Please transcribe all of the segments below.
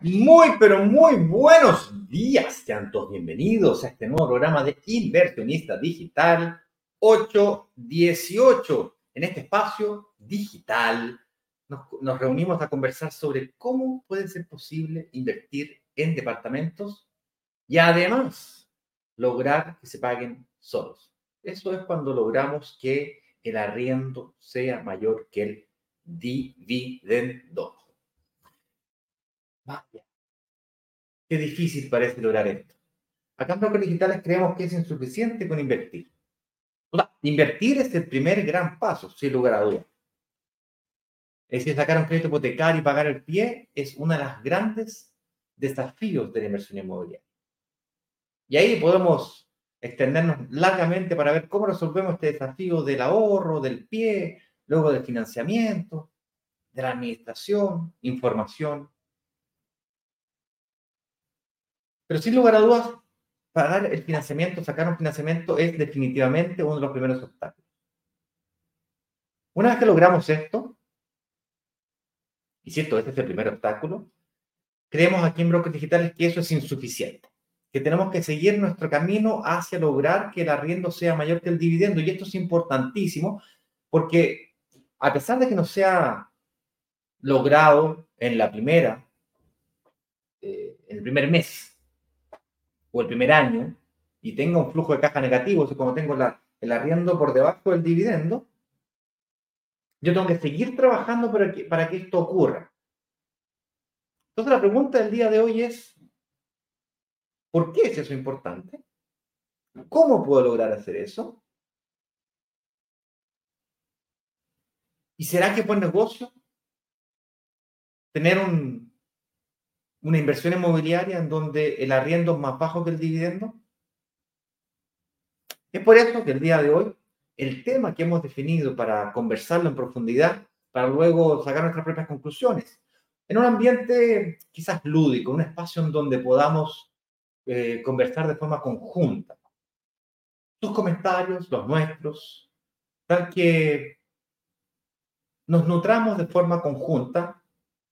Muy, pero muy buenos días. Sean bienvenidos a este nuevo programa de Inversionista Digital 818. En este espacio digital nos, nos, reunimos a conversar sobre cómo puede ser posible invertir en departamentos y además lograr que se paguen solos. Eso es cuando logramos que el arriendo sea mayor que el dividendo. Vaya. Qué difícil parece lograr esto. Acá en Brokers Digitales creemos que es insuficiente con invertir. O sea, invertir es el primer gran paso, sin lugar a dudas. Es decir, sacar un crédito hipotecario y pagar el pie es uno de los grandes desafíos de la inversión inmobiliaria. Y ahí podemos extendernos largamente para ver cómo resolvemos este desafío del ahorro, del pie, luego del financiamiento, de la administración, información, Pero sin lugar a dudas, pagar el financiamiento, sacar un financiamiento es definitivamente uno de los primeros obstáculos. Una vez que logramos esto, y cierto, este es el primer obstáculo, creemos aquí en Brokers Digitales que eso es insuficiente, que tenemos que seguir nuestro camino hacia lograr que el arriendo sea mayor que el dividendo. Y esto es importantísimo porque a pesar de que no sea logrado en la primera, eh, en el primer mes, el primer año y tenga un flujo de caja negativo, o como tengo el arriendo por debajo del dividendo, yo tengo que seguir trabajando para que, para que esto ocurra. Entonces la pregunta del día de hoy es, ¿por qué es eso importante? ¿Cómo puedo lograr hacer eso? ¿Y será que es buen negocio tener un, una inversión inmobiliaria en donde el arriendo es más bajo que el dividendo? Es por eso que el día de hoy el tema que hemos definido para conversarlo en profundidad, para luego sacar nuestras propias conclusiones, en un ambiente quizás lúdico, un espacio en donde podamos eh, conversar de forma conjunta. Tus comentarios, los nuestros, tal que nos nutramos de forma conjunta,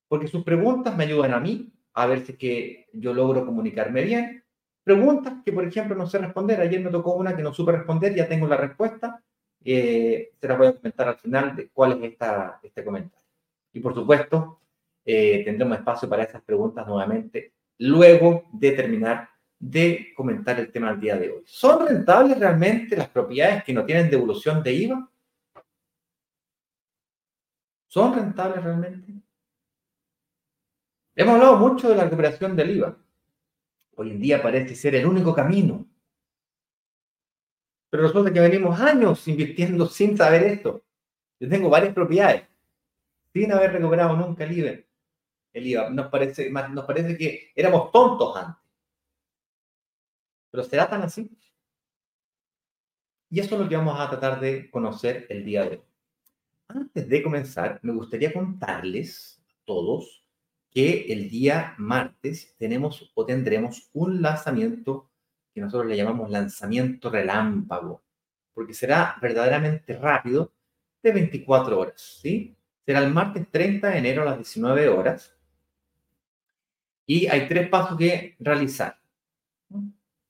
porque sus preguntas me ayudan a mí a ver si es que yo logro comunicarme bien. Preguntas que, por ejemplo, no sé responder. Ayer me tocó una que no supe responder, ya tengo la respuesta. Eh, se la voy a comentar al final de cuál es esta, este comentario. Y por supuesto, eh, tendremos espacio para esas preguntas nuevamente luego de terminar de comentar el tema del día de hoy. ¿Son rentables realmente las propiedades que no tienen devolución de IVA? ¿Son rentables realmente? Hemos hablado mucho de la recuperación del IVA. Hoy en día parece ser el único camino. Pero resulta que venimos años invirtiendo sin saber esto. Yo tengo varias propiedades sin haber recuperado nunca el IVA. El IVA. Nos parece, nos parece que éramos tontos antes. Pero ¿será tan así? Y eso es lo que vamos a tratar de conocer el día de hoy. Antes de comenzar, me gustaría contarles a todos que el día martes tenemos o tendremos un lanzamiento que nosotros le llamamos lanzamiento relámpago, porque será verdaderamente rápido de 24 horas, ¿sí? Será el martes 30 de enero a las 19 horas. Y hay tres pasos que realizar.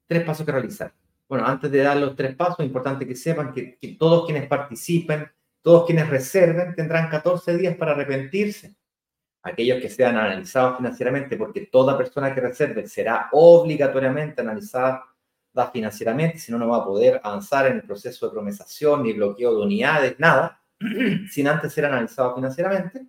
Tres pasos que realizar. Bueno, antes de dar los tres pasos, es importante que sepan que, que todos quienes participen, todos quienes reserven, tendrán 14 días para arrepentirse aquellos que sean analizados financieramente, porque toda persona que reserve será obligatoriamente analizada financieramente, si no, no va a poder avanzar en el proceso de promesación ni bloqueo de unidades, nada, sin antes ser analizado financieramente.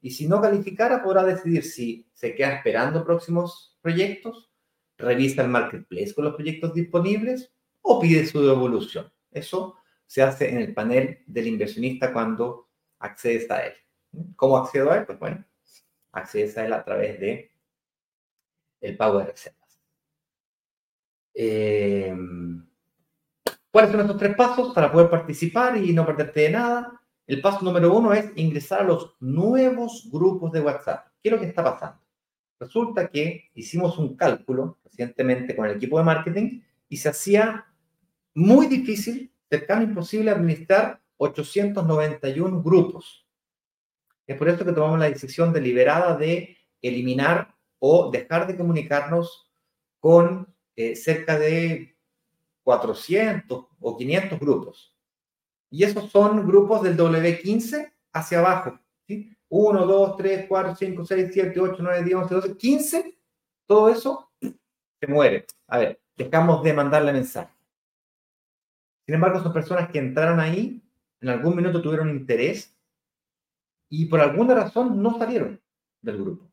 Y si no calificara, podrá decidir si se queda esperando próximos proyectos, revisa el marketplace con los proyectos disponibles o pide su devolución. Eso se hace en el panel del inversionista cuando accedes a él. ¿Cómo accedo a él? Pues bueno, accedes a él a través de el pago de reservas. Eh, ¿Cuáles son estos tres pasos para poder participar y no perderte de nada? El paso número uno es ingresar a los nuevos grupos de WhatsApp. ¿Qué es lo que está pasando? Resulta que hicimos un cálculo recientemente con el equipo de marketing y se hacía muy difícil, cercano imposible administrar 891 grupos. Es por eso que tomamos la decisión deliberada de eliminar o dejar de comunicarnos con eh, cerca de 400 o 500 grupos. Y esos son grupos del W15 hacia abajo. ¿sí? 1, 2, 3, 4, 5, 6, 7, 8, 9, 10, 11, 12, 15. Todo eso se muere. A ver, dejamos de mandarle mensaje. Sin embargo, son personas que entraron ahí, en algún minuto tuvieron interés y por alguna razón no salieron del grupo.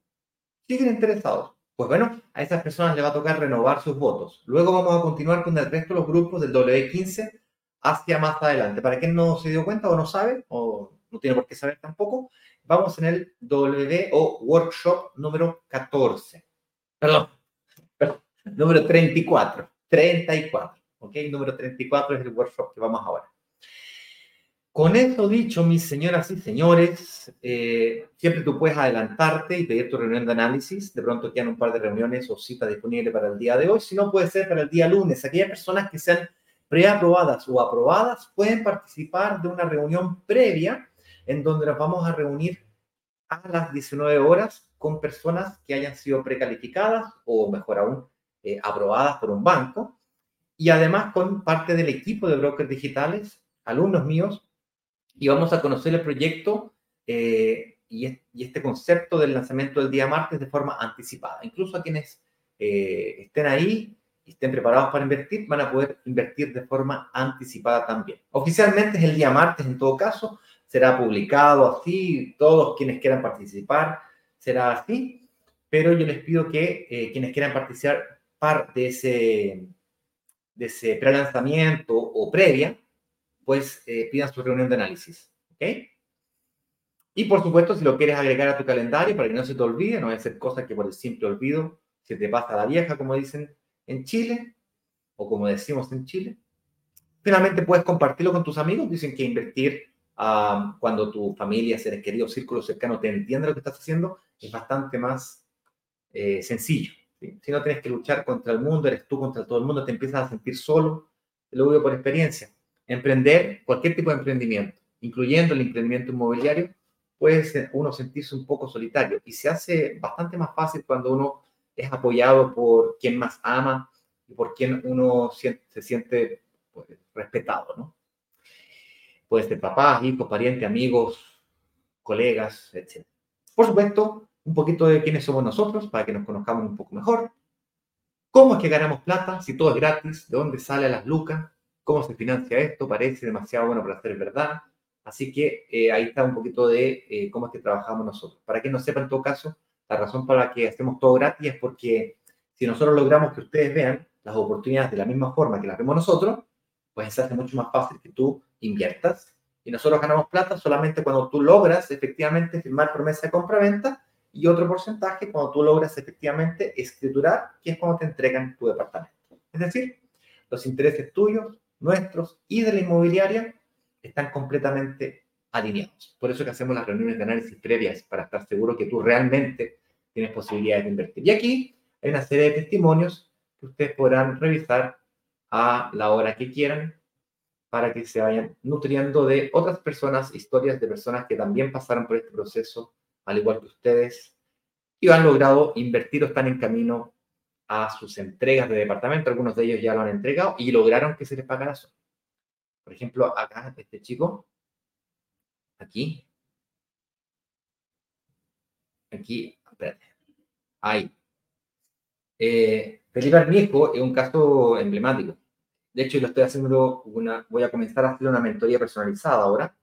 Siguen interesados. Pues bueno, a esas personas le va a tocar renovar sus votos. Luego vamos a continuar con el resto de los grupos del W15 hacia más adelante. Para quien no se dio cuenta o no sabe, o no tiene por qué saber tampoco, vamos en el W o workshop número 14. Perdón, perdón número 34. 34. ¿Ok? Número 34 es el workshop que vamos ahora. Con eso dicho, mis señoras y señores, eh, siempre tú puedes adelantarte y pedir tu reunión de análisis. De pronto quedan un par de reuniones o citas disponibles para el día de hoy. Si no, puede ser para el día lunes. Aquellas personas que sean preaprobadas o aprobadas pueden participar de una reunión previa en donde nos vamos a reunir a las 19 horas con personas que hayan sido precalificadas o mejor aún, eh, aprobadas por un banco y además con parte del equipo de brokers digitales, alumnos míos y vamos a conocer el proyecto eh, y, este concepto del lanzamiento del día martes de forma anticipada. Incluso a quienes eh, estén ahí y estén preparados para invertir, van a poder invertir de forma anticipada también. Oficialmente es el día martes en todo caso, será publicado así, todos quienes quieran participar será así, pero yo les pido que eh, quienes quieran participar de ese, de ese pre-lanzamiento o previa, pues eh, pidas tu reunión de análisis. ¿Ok? Y por supuesto, si lo quieres agregar a tu calendario para que no se te olvide, no va a ser cosa que por el simple olvido se te pasa la vieja, como dicen en Chile, o como decimos en Chile. Finalmente puedes compartirlo con tus amigos. Dicen que invertir cuando tu familia, seres queridos, círculo cercano te entiende lo que estás haciendo es bastante más eh, sencillo. Si no tienes que luchar contra el mundo, eres tú contra todo el mundo, te empiezas a sentir solo. Lo digo por experiencia emprender cualquier tipo de emprendimiento, incluyendo el emprendimiento inmobiliario, puede uno sentirse un poco solitario y se hace bastante más fácil cuando uno es apoyado por quien más ama y por quien uno se siente pues, respetado, ¿no? Puede ser papás, hijos, parientes, amigos, colegas, etc. Por supuesto, un poquito de quiénes somos nosotros para que nos conozcamos un poco mejor. ¿Cómo es que ganamos plata si todo es gratis? ¿De dónde sale las lucas? Cómo se financia esto, parece demasiado bueno para ser verdad. Así que eh, ahí está un poquito de eh, cómo es que trabajamos nosotros. Para que no sepa en todo caso, la razón para la que hacemos todo gratis es porque si nosotros logramos que ustedes vean las oportunidades de la misma forma que las vemos nosotros, pues se hace mucho más fácil que tú inviertas. Y nosotros ganamos plata solamente cuando tú logras efectivamente firmar promesa de compra-venta y otro porcentaje cuando tú logras efectivamente escriturar, que es cuando te entregan tu departamento. Es decir, los intereses tuyos nuestros y de la inmobiliaria están completamente alineados. Por eso que hacemos las reuniones de análisis previas para estar seguro que tú realmente tienes posibilidades de invertir. Y aquí hay una serie de testimonios que ustedes podrán revisar a la hora que quieran para que se vayan nutriendo de otras personas, historias de personas que también pasaron por este proceso, al igual que ustedes, y han logrado invertir o están en camino a sus entregas de departamento. Algunos de ellos ya lo han entregado y lograron que se les pagara eso. Por ejemplo, acá, este chico, aquí, aquí, espérate, ahí. Eh, Felipe Arniesco es un caso emblemático. De hecho, lo estoy haciendo una, voy a comenzar a hacer una mentoría personalizada ahora.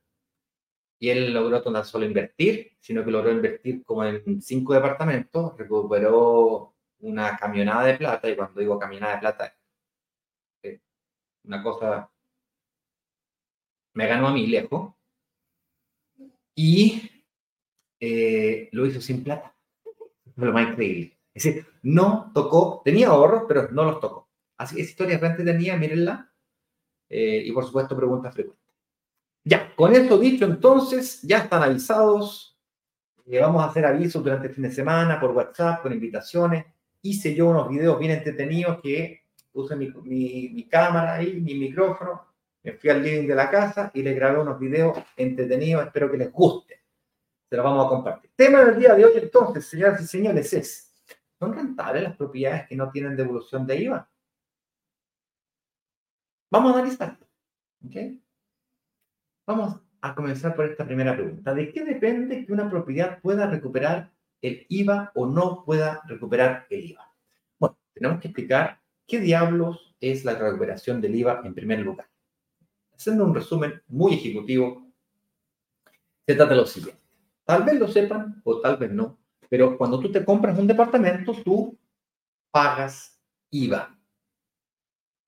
Y él logró no solo invertir, sino que logró invertir como en cinco departamentos, recuperó una camionada de plata, y cuando digo camionada de plata, una cosa me ganó a mí lejos, y eh, lo hizo sin plata. Lo más increíble. Es decir, no tocó, tenía ahorros, pero no los tocó. Así que esa historia realmente tenía, mírenla. Eh, y por supuesto, preguntas frecuentes. Ya, con esto dicho, entonces, ya están avisados. Eh, vamos a hacer avisos durante el fin de semana por WhatsApp, con invitaciones. Hice yo unos videos bien entretenidos que puse mi, mi, cámara y mi micrófono. Me fui al living de la casa y les grabé unos videos entretenidos. Espero que les guste. Se los vamos a compartir. Tema del día de hoy, entonces, señoras y señores, es: ¿son rentables las propiedades que no tienen devolución de IVA? Vamos a analizar. ¿Ok? Vamos a comenzar por esta primera pregunta. ¿De qué depende que una propiedad pueda recuperar el IVA o no pueda recuperar el IVA? Bueno, tenemos que explicar qué diablos es la recuperación del IVA en primer lugar. Haciendo un resumen muy ejecutivo, se trata de lo siguiente. Tal vez lo sepan o tal vez no, pero cuando tú te compras un departamento, tú pagas IVA.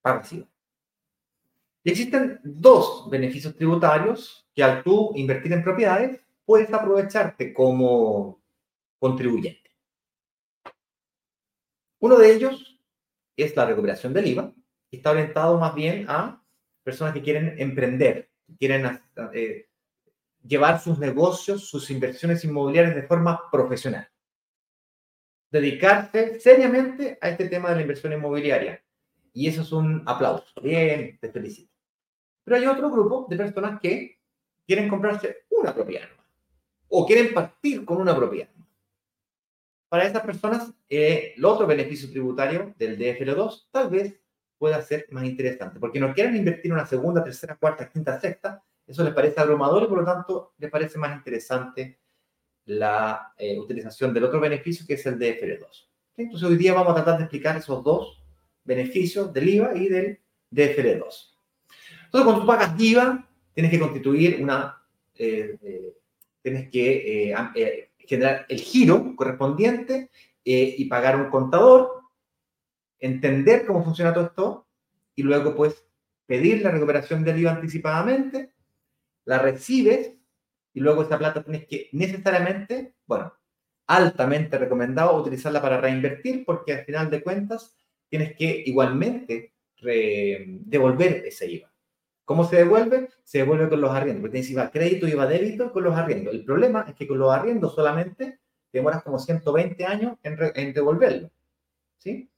Pagas IVA. Y existen dos beneficios tributarios que al tú invertir en propiedades puedes aprovecharte como contribuyente. Uno de ellos es la recuperación del IVA, que está orientado más bien a personas que quieren emprender, quieren eh, llevar sus negocios, sus inversiones inmobiliarias de forma profesional. Dedicarse seriamente a este tema de la inversión inmobiliaria. Y eso es un aplauso. Bien, te felicito. Pero hay otro grupo de personas que quieren comprarse una propiedad o quieren partir con una propiedad. Para esas personas, eh, el otro beneficio tributario del DFL2 tal vez pueda ser más interesante, porque no quieren invertir una segunda, tercera, cuarta, quinta, sexta, eso les parece abrumador y por lo tanto les parece más interesante la eh, utilización del otro beneficio que es el DFL2. Entonces hoy día vamos a tratar de explicar esos dos beneficios del IVA y del DFL2. Entonces, cuando tú pagas IVA, tienes que constituir una, eh, eh, tienes que eh, generar el giro correspondiente y pagar un contador, entender cómo funciona todo esto y luego pues pedir la recuperación del IVA anticipadamente, la recibes y luego esa plata tienes que necesariamente, bueno, altamente recomendado utilizarla para reinvertir porque al final de cuentas tienes que igualmente devolver ese IVA. ¿Cómo se devuelve? Se devuelve con los arriendos, porque tienes IVA crédito y IVA débito con los arriendos. El problema es que con los arriendos solamente demoras como 120 años en, devolverlo. ¿sí?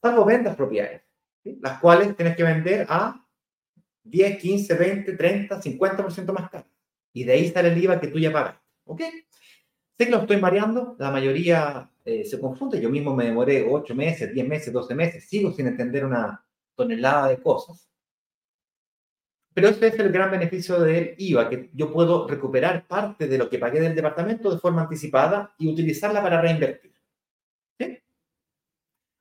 Salvo ventas propiedades, las cuales tienes que vender a 10, 15, 20, 30, 50% más caro. Y de ahí sale el IVA que tú ya pagas. ¿Ok? Sé que lo estoy mareando, la mayoría eh, se confunde. Yo mismo me demoré 8 meses, 10 meses, 12 meses, sigo sin entender una tonelada de cosas. Pero ese es el gran beneficio del IVA, que yo puedo recuperar parte de lo que pagué del departamento de forma anticipada y utilizarla para reinvertir.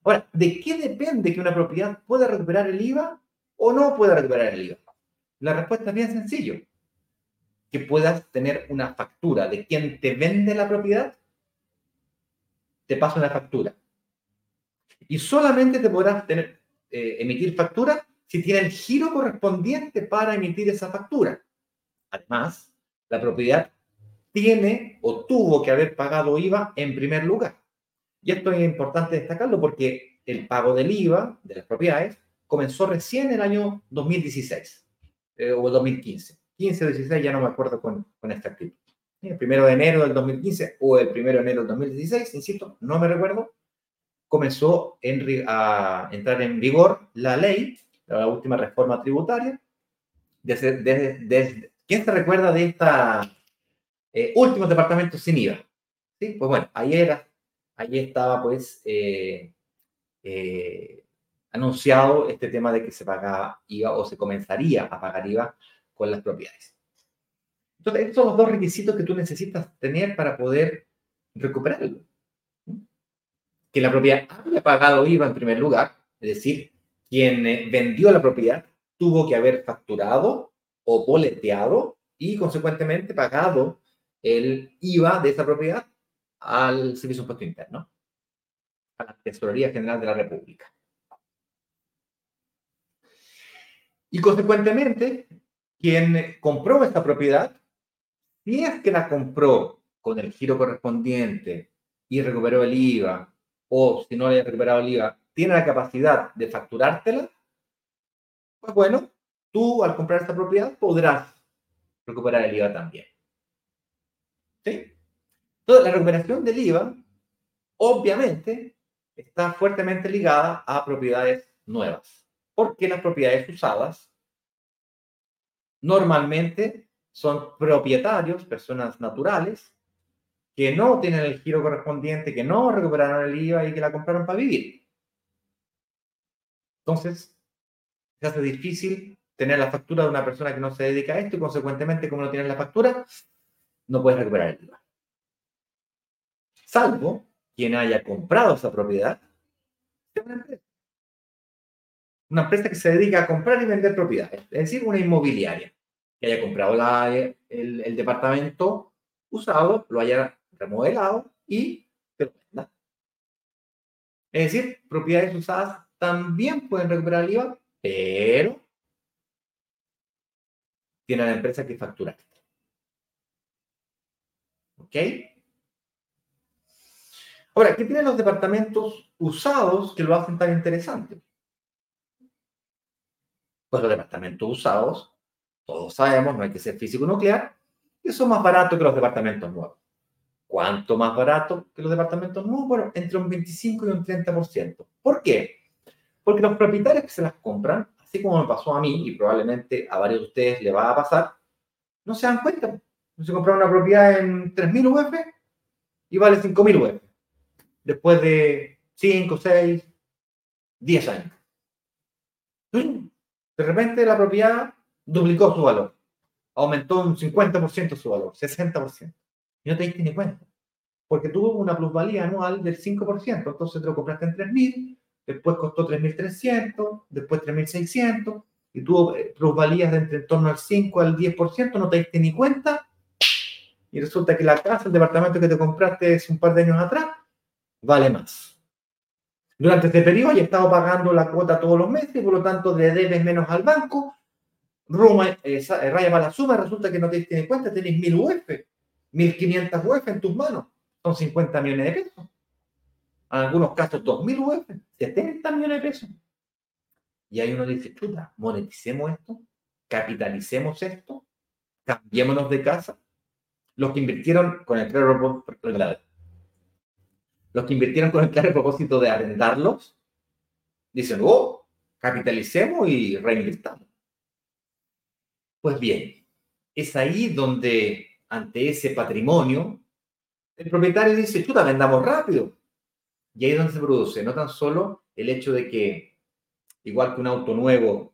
Ahora, ¿de qué depende que una propiedad pueda recuperar el IVA o no pueda recuperar el IVA? La respuesta es bien sencillo. Que puedas tener una factura de quien te vende la propiedad, te pasa una factura. Y solamente te podrás tener, eh, emitir factura si tiene el giro correspondiente para emitir esa factura. Además, la propiedad tiene o tuvo que haber pagado IVA en primer lugar. Y esto es importante destacarlo porque el pago del IVA de las propiedades comenzó recién en el año 2016 eh, o 2015. 15 o 16, ya no me acuerdo con, con exactitud. El primero de enero del 2015 o el primero de enero del 2016, insisto, no me recuerdo, comenzó a entrar en vigor la ley la última reforma tributaria. Desde, desde, ¿Quién se recuerda de esta eh, últimos departamentos sin IVA? ¿Sí? Pues bueno, ahí era, ahí estaba pues eh, eh, anunciado este tema de que se pagaba IVA o se comenzaría a pagar IVA con las propiedades. Entonces, estos son los dos requisitos que tú necesitas tener para poder recuperarlo. Que la propiedad haya pagado IVA en primer lugar, es decir, quien eh, vendió la propiedad tuvo que haber facturado o boleteado y consecuentemente pagado el IVA de esa propiedad al Servicio de Impuesto Interno, a la Tesorería General de la República. Y consecuentemente, quien compró esta propiedad, si es que la compró con el giro correspondiente y recuperó el IVA, o si no había recuperado el IVA, tiene la capacidad de facturártela, pues bueno, tú al comprar esta propiedad podrás recuperar el IVA también. ¿Sí? Entonces, la recuperación del IVA, obviamente, está fuertemente ligada a propiedades nuevas, porque las propiedades usadas normalmente son propietarios, personas naturales, que no tienen el giro correspondiente, que no recuperaron el IVA y que la compraron para vivir. Entonces, se hace difícil tener la factura de una persona que no se dedica a esto y consecuentemente, como no tienes la factura, no puedes recuperar el IVA. Salvo quien haya comprado esa propiedad una empresa. Una empresa que se dedica a comprar y vender propiedades, es decir, una inmobiliaria que haya comprado el, el, departamento usado, lo haya remodelado y te lo venda. Es decir, propiedades usadas también pueden recuperar el IVA, pero tiene la empresa que facturar. ¿Ok? Ahora, ¿qué tienen los departamentos usados que lo hacen tan interesante? Pues los departamentos usados, todos sabemos, no hay que ser físico nuclear, que son más baratos que los departamentos nuevos. ¿Cuánto más barato que los departamentos nuevos? Bueno, entre un 25 y un 30%. ¿Por qué? Porque los propietarios que se las compran, así como me pasó a mí y probablemente a varios de ustedes le va a pasar, no se dan cuenta. Se compraron una propiedad en 3.000 UF y vale 5.000 UF después de 5, 6, 10 años. De repente la propiedad duplicó su valor, aumentó un 50% su valor, 60%. Y no te diste ni cuenta, porque tuvo una plusvalía anual del 5%, entonces te lo compraste en 3.000, después costó 3.300, después 3.600, y tuvo eh, plusvalías de entre en torno al 5 al 10%, no te diste ni cuenta, y resulta que la casa, el departamento que te compraste hace un par de años atrás, vale más. Durante este periodo ya estado pagando la cuota todos los meses, por lo tanto le debes menos al banco, Roma, eh, raya para la suma, resulta que no te diste en cuenta, tenés 1000 UF, 1500 UF en tus manos, son 50 millones de pesos. En algunos casos 2000 UF, 70 millones de pesos. Y ahí uno dice, chuta, moneticemos esto, capitalicemos esto, cambiémonos de casa. Los que invirtieron con el crédito los que invirtieron con el claro propósito de arrendarlos, dicen, oh, capitalicemos y reinvirtamos. Pues bien, es ahí donde ante ese patrimonio, el propietario dice, chuta, vendamos rápido. Y ahí es donde se produce, no tan solo el hecho de que, igual que un auto nuevo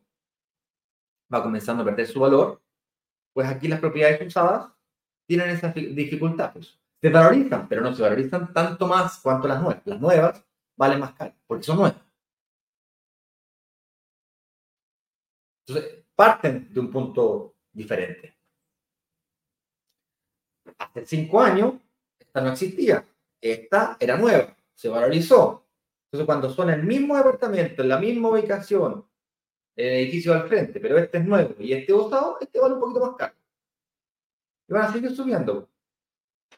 va comenzando a perder su valor, pues aquí las propiedades usadas tienen esa dificultad. Pues se valorizan, pero no se valorizan tanto más cuanto las nuevas. Las nuevas valen más caro, porque son nuevas. Entonces, parten de un punto diferente. Hace cinco años, esta no existía. Esta era nueva, se valorizó. Entonces, cuando son el mismo departamento, en la misma ubicación, el edificio al frente, pero este es nuevo y este usado, este vale un poquito más caro. Y van a seguir subiendo.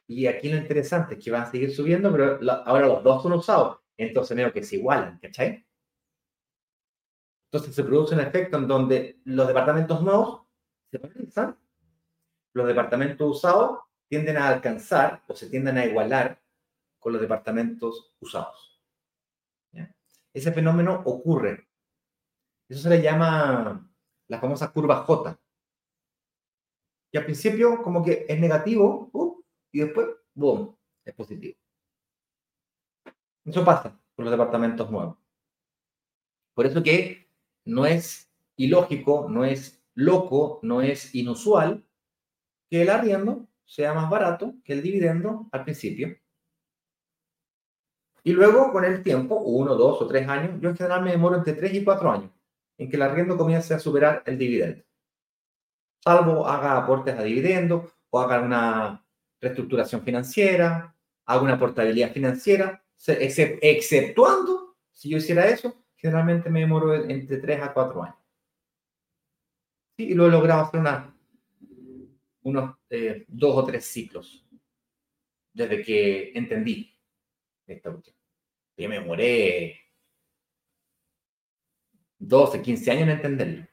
Y aquí lo interesante es que van a seguir subiendo, pero ahora los dos son usados. Entonces veo que se igualan, ¿cachai? Entonces se produce un efecto en donde los departamentos nuevos se valorizan, los departamentos usados tienden a alcanzar o se tienden a igualar con los departamentos usados. Ese fenómeno ocurre. Eso se le llama la famosa curva J. Y al principio como que es negativo, uh, y después, boom, es positivo. Eso pasa con los departamentos nuevos. Por eso que no es ilógico, no es loco, no es inusual que el arriendo sea más barato que el dividendo al principio. Y luego, con el tiempo, uno, dos o tres años, yo en general me demoro entre tres y cuatro años en que el arriendo comience a superar el dividendo. Salvo haga aportes a dividendo o haga una reestructuración financiera, hago una portabilidad financiera, exceptuando, si yo hiciera eso, generalmente me demoro entre 3 a 4 años. y lo he logrado hacer una, unos eh, dos o tres ciclos desde que entendí esta cuestión. Yo me demoré 12, 15 años en entenderlo.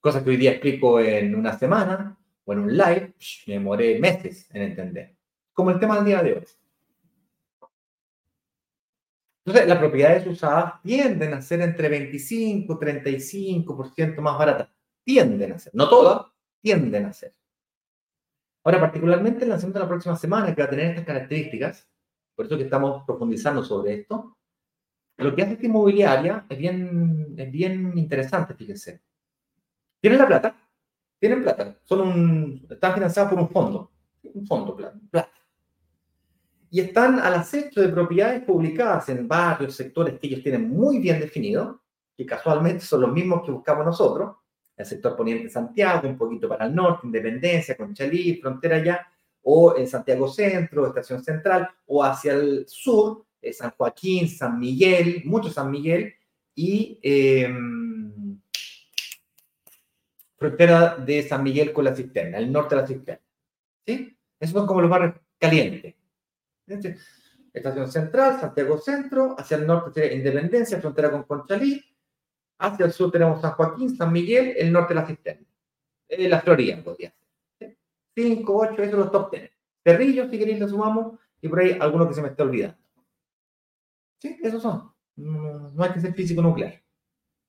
Cosas que hoy día explico en una semana, o en un live, me demoré meses en entender. Como el tema del día de hoy. Entonces, las propiedades usadas tienden a ser entre 25 y 35% más baratas. Tienden a ser. No todas, tienden a ser. Ahora, particularmente el lanzamiento de la próxima semana, que va a tener estas características, por eso que estamos profundizando sobre esto, lo que hace esta inmobiliaria es bien, es bien interesante, fíjense. Tienen la plata, tienen plata, son un, están financiados por un fondo, un fondo, plata. Y están al acecho de propiedades publicadas en varios sectores que ellos tienen muy bien definidos, que casualmente son los mismos que buscamos nosotros, el sector poniente Santiago, un poquito para el norte, Independencia, Conchalí, frontera allá, o en Santiago Centro, Estación Central, o hacia el sur, eh, San Joaquín, San Miguel, mucho San Miguel, y em, frontera de San Miguel con la cisterna, el norte de la cisterna. ¿Sí? Esos son como los barrios calientes. Estación Central, Santiago Centro, hacia el norte sería Independencia, frontera con Conchalí, hacia el sur tenemos San Joaquín, San Miguel, el norte de la cisterna. Eh, la Florida podría ser. 5, 8, esos son los top 10. Cerrillos, si queréis, lo sumamos, y por ahí algunos que se me está olvidando. Sí, esos son. No, no hay que ser físico nuclear.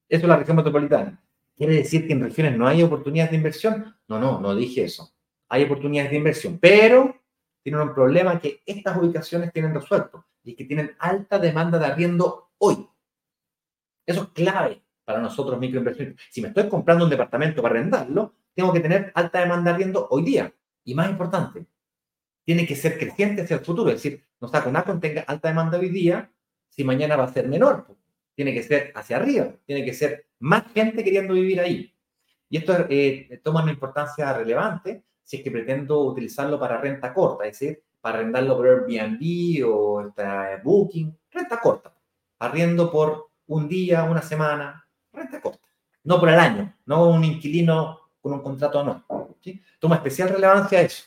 Eso es la región metropolitana. ¿Quiere decir que en regiones no hay oportunidades de inversión? No, no, no dije eso. Hay oportunidades de inversión, pero tienen un problema que estas ubicaciones tienen resuelto y que tienen alta demanda de arriendo hoy. Eso es clave para nosotros microinversionistas. Si me estoy comprando un departamento para arrendarlo, tengo que tener alta demanda de arriendo hoy día. Y más importante, tiene que ser creciente hacia el futuro. Es decir, no está con Acon tenga alta demanda hoy día, si mañana va a ser menor. Tiene que ser hacia arriba, tiene que ser más gente queriendo vivir ahí. Y esto eh, toma una importancia relevante si es que pretendo utilizarlo para renta corta, es decir, para arrendarlo por Airbnb o Booking, renta corta, arriendo por un día, una semana, renta corta, no por el año, no un inquilino un contrato anual. ¿sí? Toma especial relevancia eso.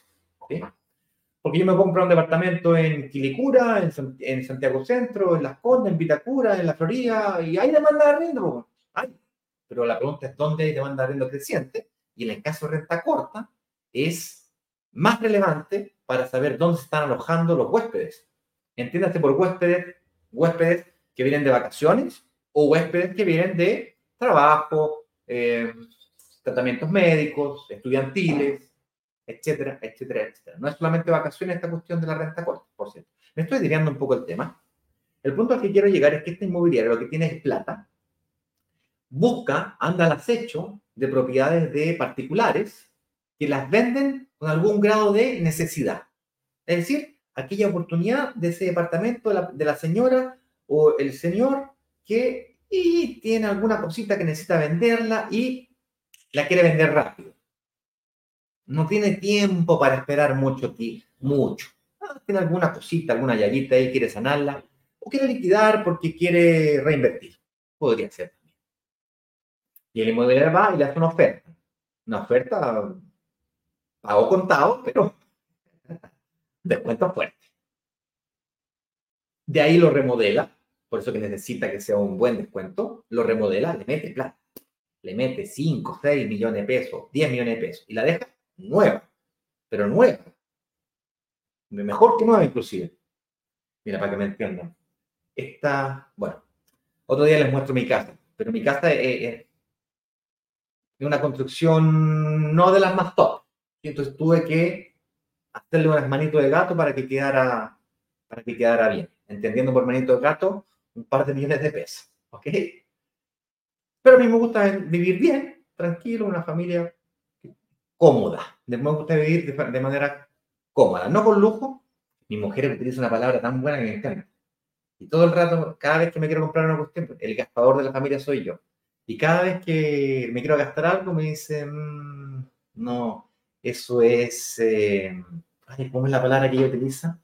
Porque yo me compro un departamento en Quilicura, en, Santiago Centro, en Las Condes, en Vitacura, en La Florida, y hay demanda de arriendo. Hay. Pero la pregunta es dónde hay demanda de arriendo creciente. Y en el caso de renta corta, es más relevante para saber dónde se están alojando los huéspedes. Entiéndase por huéspedes, huéspedes que vienen de vacaciones o huéspedes que vienen de trabajo, eh, tratamientos médicos, estudiantiles, etcétera, etcétera, etcétera. No es solamente vacaciones esta cuestión de la renta corta, por cierto. Me estoy desviando un poco el tema. El punto al que quiero llegar es que esta inmobiliaria lo que tiene es plata, busca, anda al acecho de propiedades de particulares que las venden con algún grado de necesidad. Es decir, aquella oportunidad de ese departamento de la, señora o el señor que y tiene alguna cosita que necesita venderla y la quiere vender rápido. No tiene tiempo para esperar mucho, mucho. Ah, tiene alguna cosita, alguna llaguita ahí, quiere sanarla, o quiere liquidar porque quiere reinvertir. Podría ser también. Y el inmobiliario va y le hace una oferta. Una oferta pago contado, pero descuento fuerte. De ahí lo remodela, por eso que necesita que sea un buen descuento, lo remodela, le mete plata, le mete 5, 6 millones de pesos, 10 millones de pesos y la deja nueva, pero nueva. Mejor que nueva inclusive. Mira, para que me entiendan. Esta, bueno, otro día les muestro mi casa, pero mi casa es, es una construcción no de las más top, y entonces tuve que hacerle unas manitos de gato para que quedara, para que quedara bien. Entendiendo por manito de gato, un par de millones de pesos. ¿Ok? Pero a mí me gusta vivir bien, tranquilo, una familia cómoda. Me gusta vivir de, manera cómoda, no con lujo. Mi mujer utiliza una palabra tan buena que me encanta. Y todo el rato, cada vez que me quiero comprar una cuestión, el gastador de la familia soy yo. Y cada vez que me quiero gastar algo, me dicen, mm, no, eso es, eh, ¿cómo es la palabra que ella utiliza?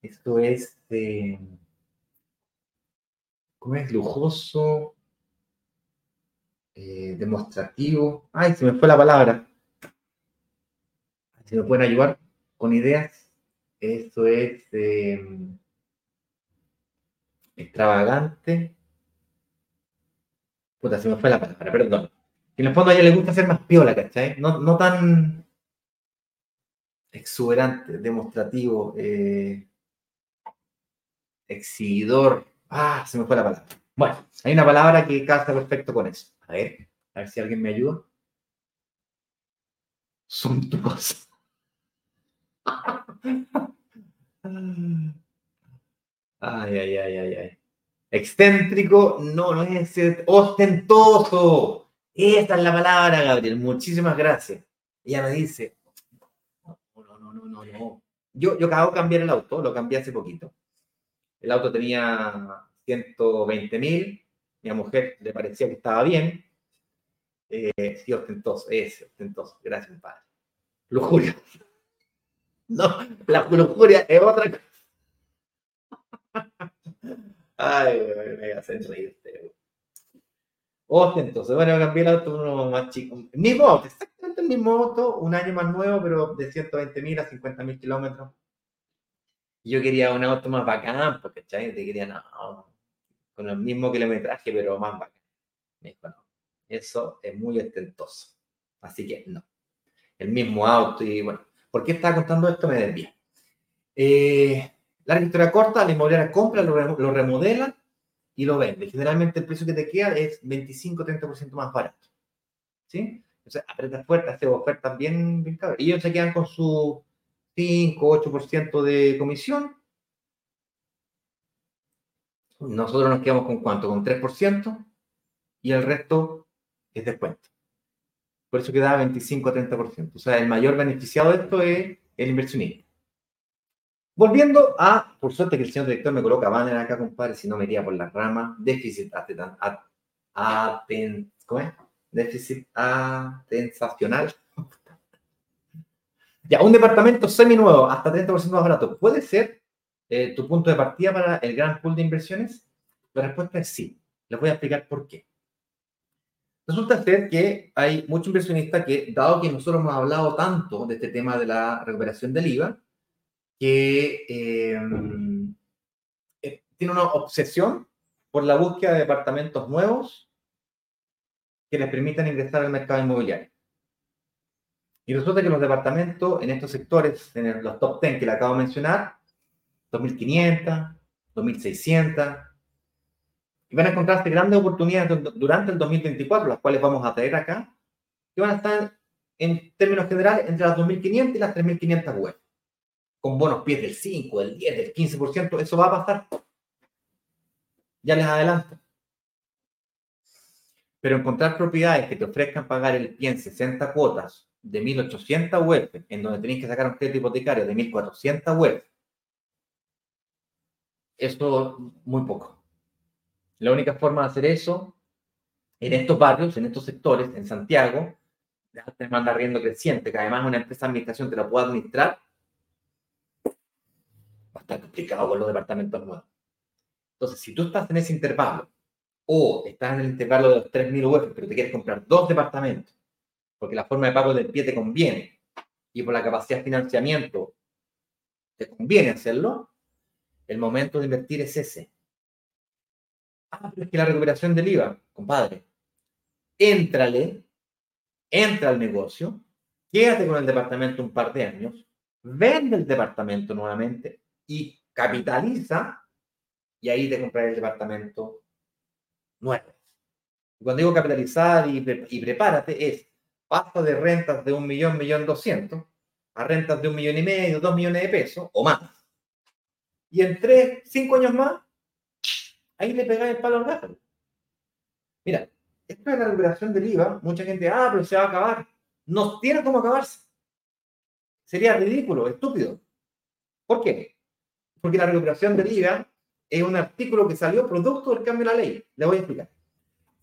Esto es, eh, ¿cómo es? Lujoso, eh, demostrativo. Ay, se me fue la palabra. Si me pueden ayudar con ideas. Esto es extravagante. Puta, se me fue la palabra, perdón. en el fondo a ella le gusta ser más piola, ¿cachai? No, no tan exuberante, demostrativo, eh, exhibidor. Ah, se me fue la palabra. Bueno, hay una palabra que casa perfecto con eso. A ver, a ver si alguien me ayuda. Suntuoso. Ay, ay, ay, ay, ay. Excéntrico, no, no es ostentoso. Esta es la palabra, Gabriel. Muchísimas gracias. Ella me dice, no, no, no, no, no. Yo, yo acabo de cambiar el auto, lo cambié hace poquito. El auto tenía 120 mil, mi mujer le parecía que estaba bien. Eh, sí, ostentoso, es ostentoso. Gracias, padre. Lujuria. No, la lujuria es otra cosa. Ay, me hacen reír. Ostentoso. Bueno, cambié el auto uno más chico. Mismo auto, exactamente el mismo auto, un año más nuevo, pero de 120 mil a 50 mil kilómetros. Yo quería un auto más bacán, porque ¿cachai? Te quería, no, con el mismo kilometraje, pero más bacán. Me dijo, no, eso es muy ostentoso. Así que no. El mismo auto y bueno, ¿por qué estaba contando esto? Me desvía. Eh, la historia corta, la inmobiliaria compra, lo, lo remodela y lo vende. Generalmente el precio que te queda es 25-30% más barato. ¿Sí? Sea, apretas fuerte, hace ofertas bien, bien cabras. Y ellos se quedan con su 5-8% de comisión nosotros nos quedamos con cuánto? Con 3% y el resto es descuento. Por eso queda 25 a 30%. O sea, el mayor beneficiado de esto es el inversionista. Volviendo a, por suerte que el señor director me coloca banner acá, compadre, si no me iría por la rama, déficit aten. Déficit atensacional. ya, un departamento semi-nuevo, hasta 30% más barato, puede ser eh, tu punto de partida para el gran pool de inversiones? La respuesta es sí. Les voy a explicar por qué. Resulta ser que hay muchos inversionistas que, dado que nosotros hemos hablado tanto de este tema de la recuperación del IVA, que em, eh, tiene una obsesión por la búsqueda de departamentos nuevos que les permitan ingresar al mercado inmobiliario. Y resulta que los departamentos en estos sectores, en los top 10 que le acabo de mencionar, 2.500, 2.600. Y van a encontrarse grandes oportunidades durante el 2024, las cuales vamos a traer acá, que van a estar en términos generales entre las 2.500 y las 3.500 web. Con bonos pies del 5, del 10, del 15%, eso va a pasar. Ya les adelanto. Pero encontrar propiedades que te ofrezcan pagar el pie en 60 cuotas de 1.800 web, en donde tenéis que sacar un crédito hipotecario de 1.400 web, esto muy poco. La única forma de hacer eso en estos barrios, en estos sectores, en Santiago, de alta demanda riendo creciente, que además una empresa de administración te la pueda administrar, bastante complicado con los departamentos nuevos. Entonces, si tú estás en ese intervalo o estás en el intervalo de los 3.000 UF, pero te quieres comprar dos departamentos, porque la forma de pago del pie te conviene y por la capacidad de financiamiento te conviene hacerlo, el momento de invertir es ese. Ah, pero es que la recuperación del IVA, compadre, éntrale, entra al negocio, quédate con el departamento un par de años, vende el departamento nuevamente y capitaliza y ahí te compraré el departamento nuevo. Cuando digo capitalizar y, y prepárate es paso de rentas de un millón, millón doscientos a rentas de un millón y medio, dos millones de pesos o más y en tres, cinco años más, ahí le pegáis el palo al gato. Mira, esto es la recuperación del IVA. Mucha gente, ah, pero se va a acabar. No tiene cómo acabarse. Sería ridículo, estúpido. ¿Por qué? Porque la recuperación del IVA es un artículo que salió producto del cambio de la ley. Le voy a explicar.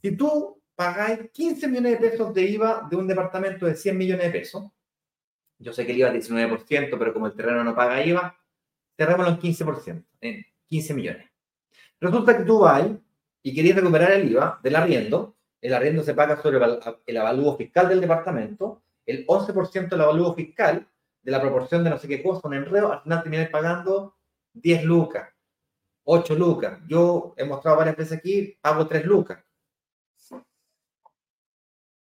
Si tú pagáis 15 millones de pesos de IVA de un departamento de 100 millones de pesos, yo sé que el IVA es 19%, pero como el terreno no paga IVA, cerrémoslo en 15%, en 15 millones. Resulta que tú vas y querías recuperar el IVA del arriendo, el arriendo se paga sobre el avalúo fiscal del departamento, el 11% del avalúo fiscal de la proporción de no sé qué cosa, un enredo, al final terminas pagando 10 lucas, 8 lucas. Yo he mostrado varias veces aquí, pago 3 lucas.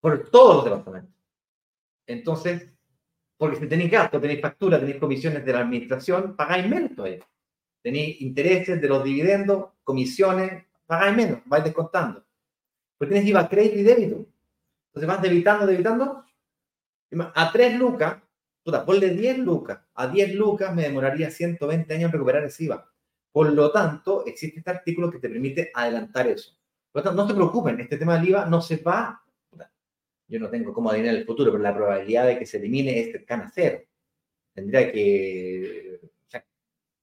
por todos los departamentos. Entonces, porque si tenéis gastos, tenéis facturas, tenéis comisiones de la administración, pagáis menos todavía. Tenéis intereses de los dividendos, comisiones, pagáis menos, vais descontando. Porque tienes IVA crédito y débito. Entonces vas debitando, debitando. A 3 lucas, puta, ponle 10 lucas. A 10 lucas me demoraría 120 años en recuperar ese IVA. Por lo tanto, existe este artículo que te permite adelantar eso. Por lo tanto, no se preocupen, este tema del IVA no se va. Yo no tengo cómo adivinar el futuro, pero la probabilidad de que se elimine es cercana a cero. Tendría que.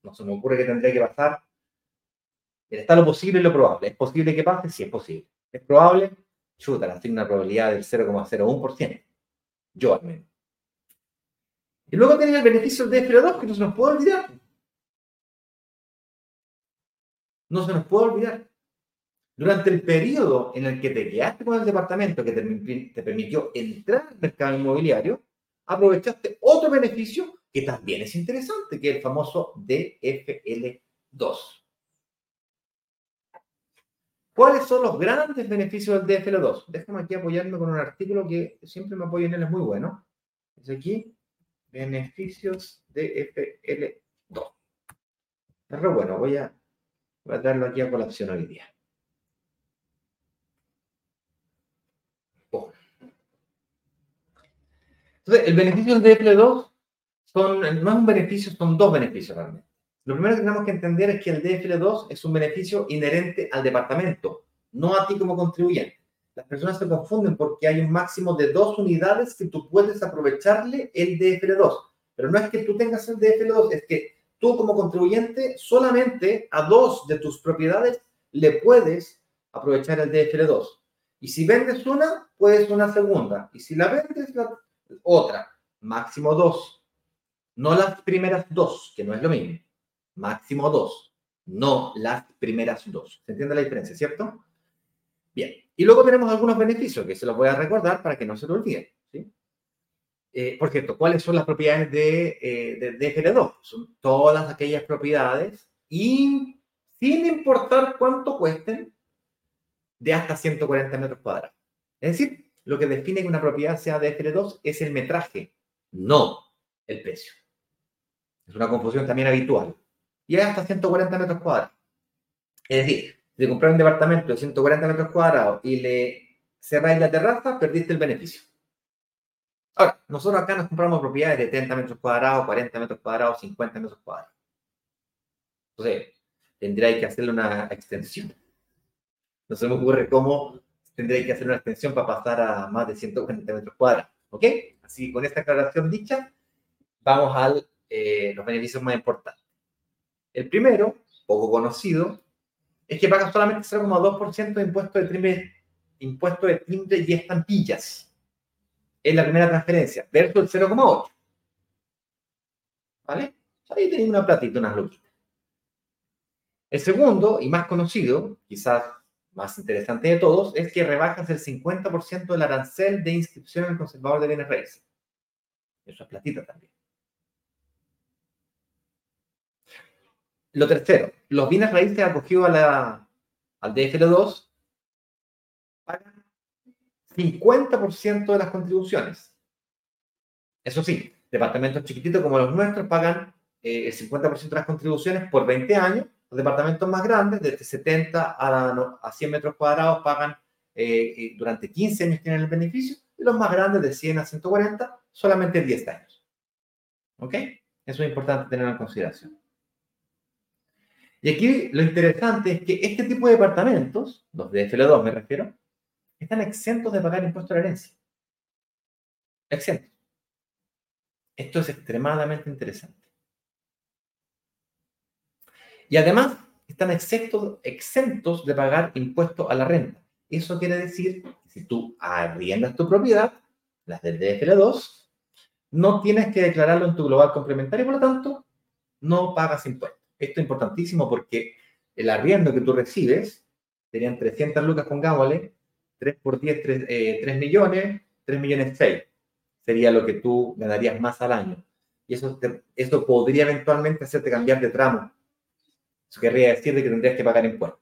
no se me ocurre que tendría que pasar. Está lo posible y lo probable. ¿Es posible que pase? Sí, es posible. ¿Es probable? Chuta, la tiene una probabilidad del 0,01%. Yo al menos. Y luego tenés el beneficio del DFL2, que no se nos puede olvidar. No se nos puede olvidar. Durante el periodo en el que te quedaste con el departamento que te, permitió entrar al mercado inmobiliario, aprovechaste otro beneficio que también es interesante, que es el famoso DFL2. ¿Cuáles son los grandes beneficios del DFL2? Déjame aquí apoyarme con un artículo que siempre me apoyo en él, es muy bueno. Es aquí, beneficios DFL2. Es re bueno, voy a, voy a darlo aquí a colación hoy día. Entonces, el beneficio del DFL2 son, no es un beneficio, son dos beneficios realmente. Lo primero que tenemos que entender es que el DFL2 es un beneficio inherente al departamento, no a ti como contribuyente. Las personas se confunden porque hay un máximo de dos unidades que tú puedes aprovecharle el DFL2. Pero no es que tú tengas el DFL2, es que tú como contribuyente solamente a dos de tus propiedades le puedes aprovechar el DFL2. Y si vendes una, puedes una segunda. Y si la vendes, la otra, máximo dos. No las primeras dos, que no es lo mismo. Máximo dos, no las primeras dos. ¿Se entiende la diferencia, cierto? Bien. Y luego tenemos algunos beneficios que se los voy a recordar para que no se lo olviden. ¿sí? Eh, por cierto, ¿cuáles son las propiedades de, eh, de, 2 Son todas aquellas propiedades y sin importar cuánto cuesten, de hasta 140 metros cuadrados. Es decir, lo que define que una propiedad sea de FL2 es el metraje, no el precio. Es una confusión también habitual. Y es hasta 140 metros cuadrados. Es decir, si comprar un departamento de 140 metros cuadrados y le cerráis la terraza, perdiste el beneficio. Ahora, nosotros acá nos compramos propiedades de 30 metros cuadrados, 40 metros cuadrados, 50 metros cuadrados. Entonces, tendríais que hacerle una extensión. No se me ocurre cómo tendréis que hacer una extensión para pasar a más de 140 metros cuadrados. ¿Ok? Así con esta aclaración dicha, vamos a eh, los beneficios más importantes. El primero, poco conocido, es que pagas solamente 0,2% de impuesto de timbre, impuesto de timbre y estampillas. Es la primera transferencia, versus el 0,8. ¿Vale? Ahí tenéis una platita, unas luquitas. El segundo, y más conocido, quizás más interesante de todos, es que rebajas el 50% del arancel de inscripción en el conservador de bienes raíces. Eso es platita también. Lo tercero, los bienes raíces acogidos a la, al DFL2 pagan 50% de las contribuciones. Eso sí, departamentos chiquititos como los nuestros pagan eh, el 50% de las contribuciones por 20 años los departamentos más grandes, desde 70 a, 100 metros cuadrados, pagan eh, durante 15 años tienen el beneficio, y los más grandes, de 100 a 140, solamente 10 años. ¿Ok? Eso es importante tener en consideración. Y aquí lo interesante es que este tipo de departamentos, los de FL2 me refiero, están exentos de pagar impuesto a la herencia. Exentos. Esto es extremadamente interesante. Y además están exentos, exentos de pagar impuestos a la renta. Eso quiere decir que si tú arriendas tu propiedad, las del DFL2, no tienes que declararlo en tu global complementario, por lo tanto, no pagas impuestos. Esto es importantísimo porque el arriendo que tú recibes serían 300 lucas con Gábole, 3 por 10, 3, millones, 3 millones 6. Sería lo que tú ganarías más al año. Y eso, eso podría eventualmente hacerte cambiar de tramo eso querría decir que tendrías que pagar impuestos.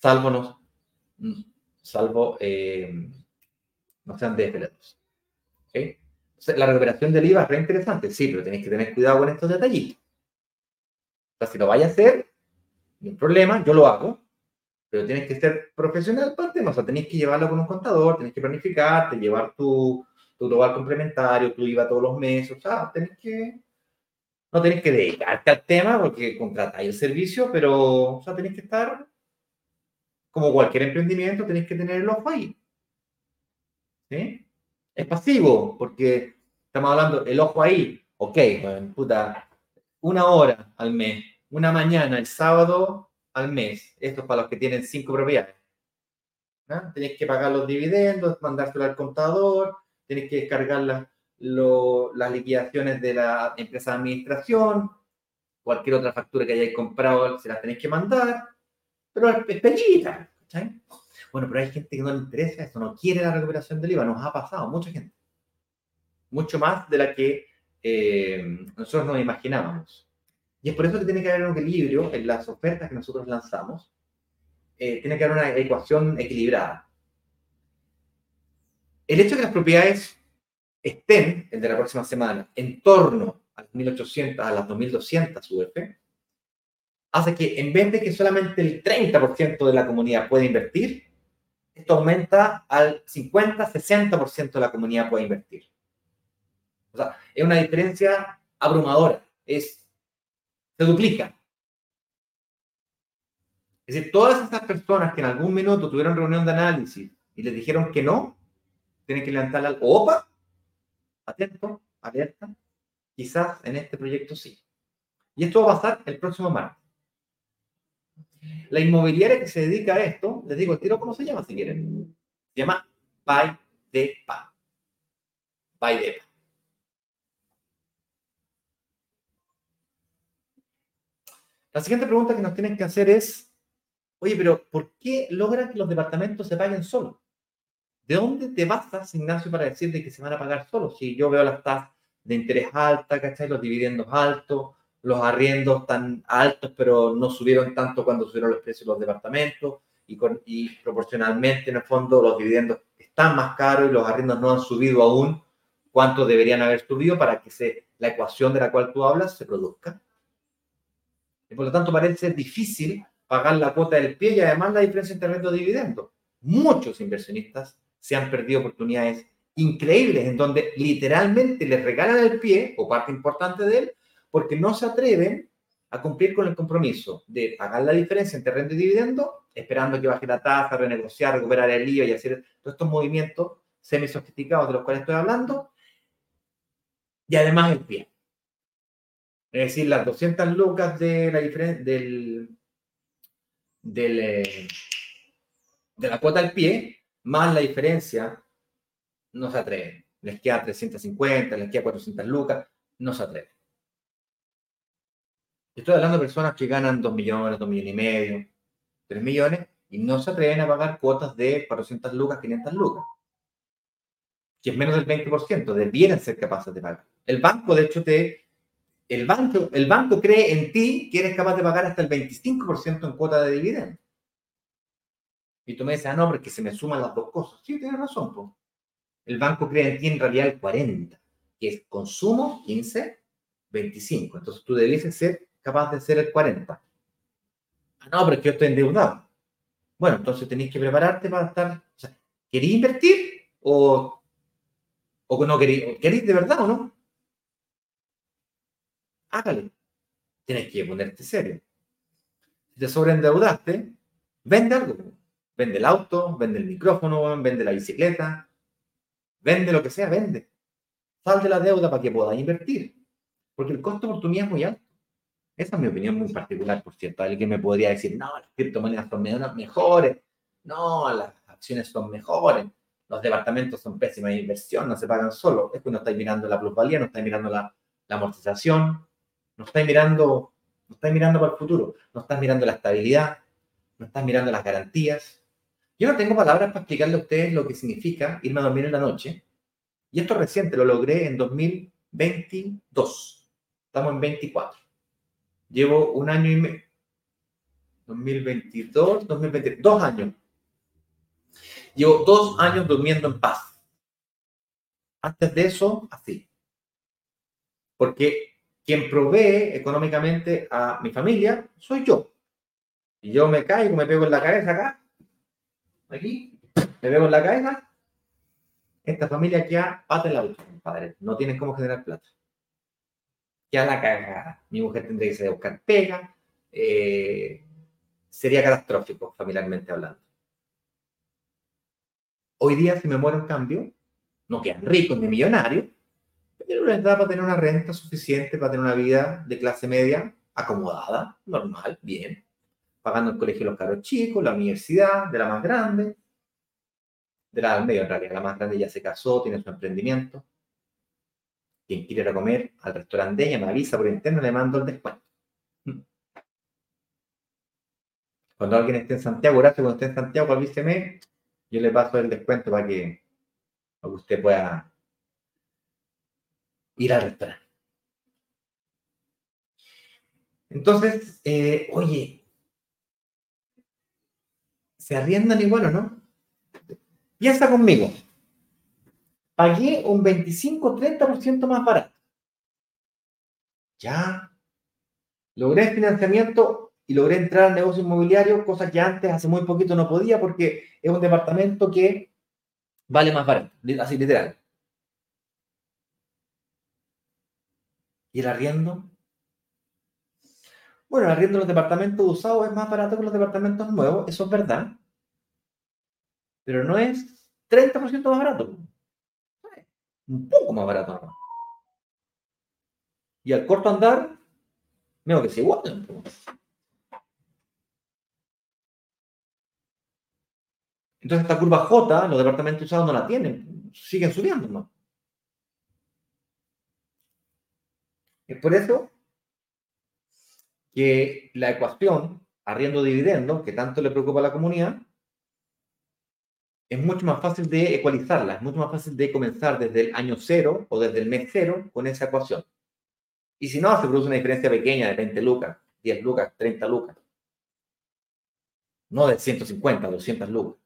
Salvo, salvo eh, no sean desvelados. ¿Okay? la recuperación del IVA es re interesante, sí, pero tenéis que tener cuidado con estos detallitos. O sea, si lo vais a hacer, no hay problema, yo lo hago, pero tienes que ser profesional parte, o sea, tenéis que llevarlo con un contador, tenéis que planificarte, llevar tu, tu global complementario, tu IVA todos los meses, o sea, tenés que, no tenés que dedicarte al tema porque contratáis el servicio, pero, o sea, tenés que estar, como cualquier emprendimiento, tenéis que tener el ojo ahí. ¿Sí? Es pasivo, porque estamos hablando, el ojo ahí, ok, puta, una hora al mes, una mañana, el sábado al mes. Esto es para los que tienen cinco propiedades. ¿no? Tenéis que pagar los dividendos, mandárselo al contador, tenéis que descargar las liquidaciones de la empresa de administración, cualquier otra factura que hayáis comprado se las tenéis que mandar, pero es pellita. Bueno, pero hay gente que no le interesa eso, no quiere la recuperación del IVA, nos ha pasado, mucha gente. Mucho más de la que eh, nosotros nos imaginábamos. Y es por eso que tiene que haber un equilibrio en las ofertas que nosotros lanzamos. Eh, tiene que haber una ecuación equilibrada. El hecho de que las propiedades estén, el de la próxima semana, en torno a las 1.800, a las 2.200 UF, hace que en vez de que solamente el 30% de la comunidad pueda invertir, esto aumenta al 50-60% de la comunidad puede invertir. O sea, es una diferencia abrumadora. Es, se duplica. Es decir, todas esas personas que en algún minuto tuvieron reunión de análisis y les dijeron que no, tienen que levantar la opa, atento, alerta, quizás en este proyecto sí. Y esto va a pasar el próximo martes. La inmobiliaria que se dedica a esto, les digo el tiro cómo se llama si quieren. Se llama Buy Pa. Buy Pa. La siguiente pregunta que nos tienen que hacer es, oye, pero ¿por qué logran que los departamentos se paguen solos? ¿De dónde te basas, Ignacio, para decir de que se van a pagar solos? Si yo veo las tasas de interés altas, ¿cachai? Los dividendos altos, los arriendos tan altos, pero no subieron tanto cuando subieron los precios de los departamentos y, y proporcionalmente, en el fondo, los dividendos están más caros y los arriendos no han subido aún cuánto deberían haber subido para que se, la ecuación de la cual tú hablas se produzca. Y por lo tanto parece difícil pagar la cuota del pie y además la diferencia entre renta y dividendo. Muchos inversionistas se han perdido oportunidades increíbles en donde literalmente les regalan el pie o parte importante de él porque no se atreven a cumplir con el compromiso de pagar la diferencia entre renta y dividendo, esperando que baje la tasa, renegociar, recuperar el IVA y hacer todos estos movimientos semi-sofisticados de los cuales estoy hablando, y además el pie. Es decir, las 200 lucas de la diferencia del, del, eh, de la cuota al pie más la diferencia, no se atreven. Les queda 350, les queda 400 lucas, no se atreven. Estoy hablando de personas que ganan 2 millones, 2 millones y medio, 3 millones, y no se atreven a pagar cuotas de 400 lucas, 500 lucas, que es menos del 20%, debieran ser capaces de pagar. El banco, de hecho, te, el, banco, el banco cree en ti que eres capaz de pagar hasta el 25% en cuota de dividendo. Y tú me dices, ah, no, porque se me suman las dos cosas. Sí, tienes razón. pues. El banco cree en ti en realidad el 40, que es consumo 15, 25. Entonces tú debes ser capaz de ser el 40. Ah, no, pero es que yo estoy endeudado. Bueno, entonces tenéis que prepararte para estar. O sea, ¿queréis invertir o, o no queréis? ¿Queréis de verdad o no? Hágale. Tienes que ponerte serio. Si te sobreendeudaste, vende algo Vende el auto, vende el micrófono, vende la bicicleta, vende lo que sea, vende. Sal de la deuda para que puedas invertir. Porque el costo de oportunidad es muy alto. Esa es mi opinión muy particular, por cierto. Alguien me podría decir, no, las criptomonedas son mejores. No, las acciones son mejores. Los departamentos son pésimas de inversión, no se pagan solo. Es que no estáis mirando la plusvalía, no estáis mirando la, la amortización, no estáis mirando, no estáis mirando para el futuro, no estás mirando la estabilidad, no estás mirando las garantías, yo no tengo palabras para explicarle a ustedes lo que significa irme a dormir en la noche. Y esto reciente, lo logré en 2022. Estamos en 24. Llevo un año y medio. 2022, 2023, dos años. Llevo dos años durmiendo en paz. Antes de eso, así. Porque quien provee económicamente a mi familia soy yo. Y yo me caigo, me pego en la cabeza acá, aquí, pego en la cabeza. Esta familia queda pata en la última, padre. No tienen cómo generar plata. Ya la cagada. Mi mujer tendría que salir a buscar pega. Eh, sería catastrófico, familiarmente hablando. Hoy día, si me muero en cambio, no quedan ricos ni millonarios, pero les da para tener una renta suficiente para tener una vida de clase media acomodada, normal, bien, pagando el colegio de los caros chicos, la universidad, de la más grande, de la medio en realidad, la más grande ya se casó, tiene su emprendimiento. Quien quiere ir a comer al restaurante ella me avisa por interno, le mando el descuento. Cuando alguien esté en Santiago, gracias, cuando esté en Santiago, avíseme, yo le paso el descuento para que, para que usted pueda ir al restaurante. Entonces, eh, oye, ¿se arriendan igual o no? Piensa conmigo. Pagué un 25-30% más barato. Ya. Logré financiamiento y logré entrar al negocio inmobiliario, cosa que antes, hace muy poquito, no podía porque es un departamento que vale más barato, así literal. ¿Y el arriendo? Bueno, el arriendo de los departamentos usados es más barato que los departamentos nuevos, eso es verdad. Pero no es 30% más barato. Un poco más barato. Y al corto andar, veo que es igual. Entonces esta curva J, los departamentos usados no la tienen, siguen subiendo, ¿no? Es por eso que la ecuación arriendo-dividendo, que tanto le preocupa a la comunidad, es mucho más fácil de ecualizarla, es mucho más fácil de comenzar desde el año cero o desde el mes cero con esa ecuación. Y si no, se produce una diferencia pequeña de 20 lucas, 10 lucas, 30 lucas. No de 150, 200 lucas.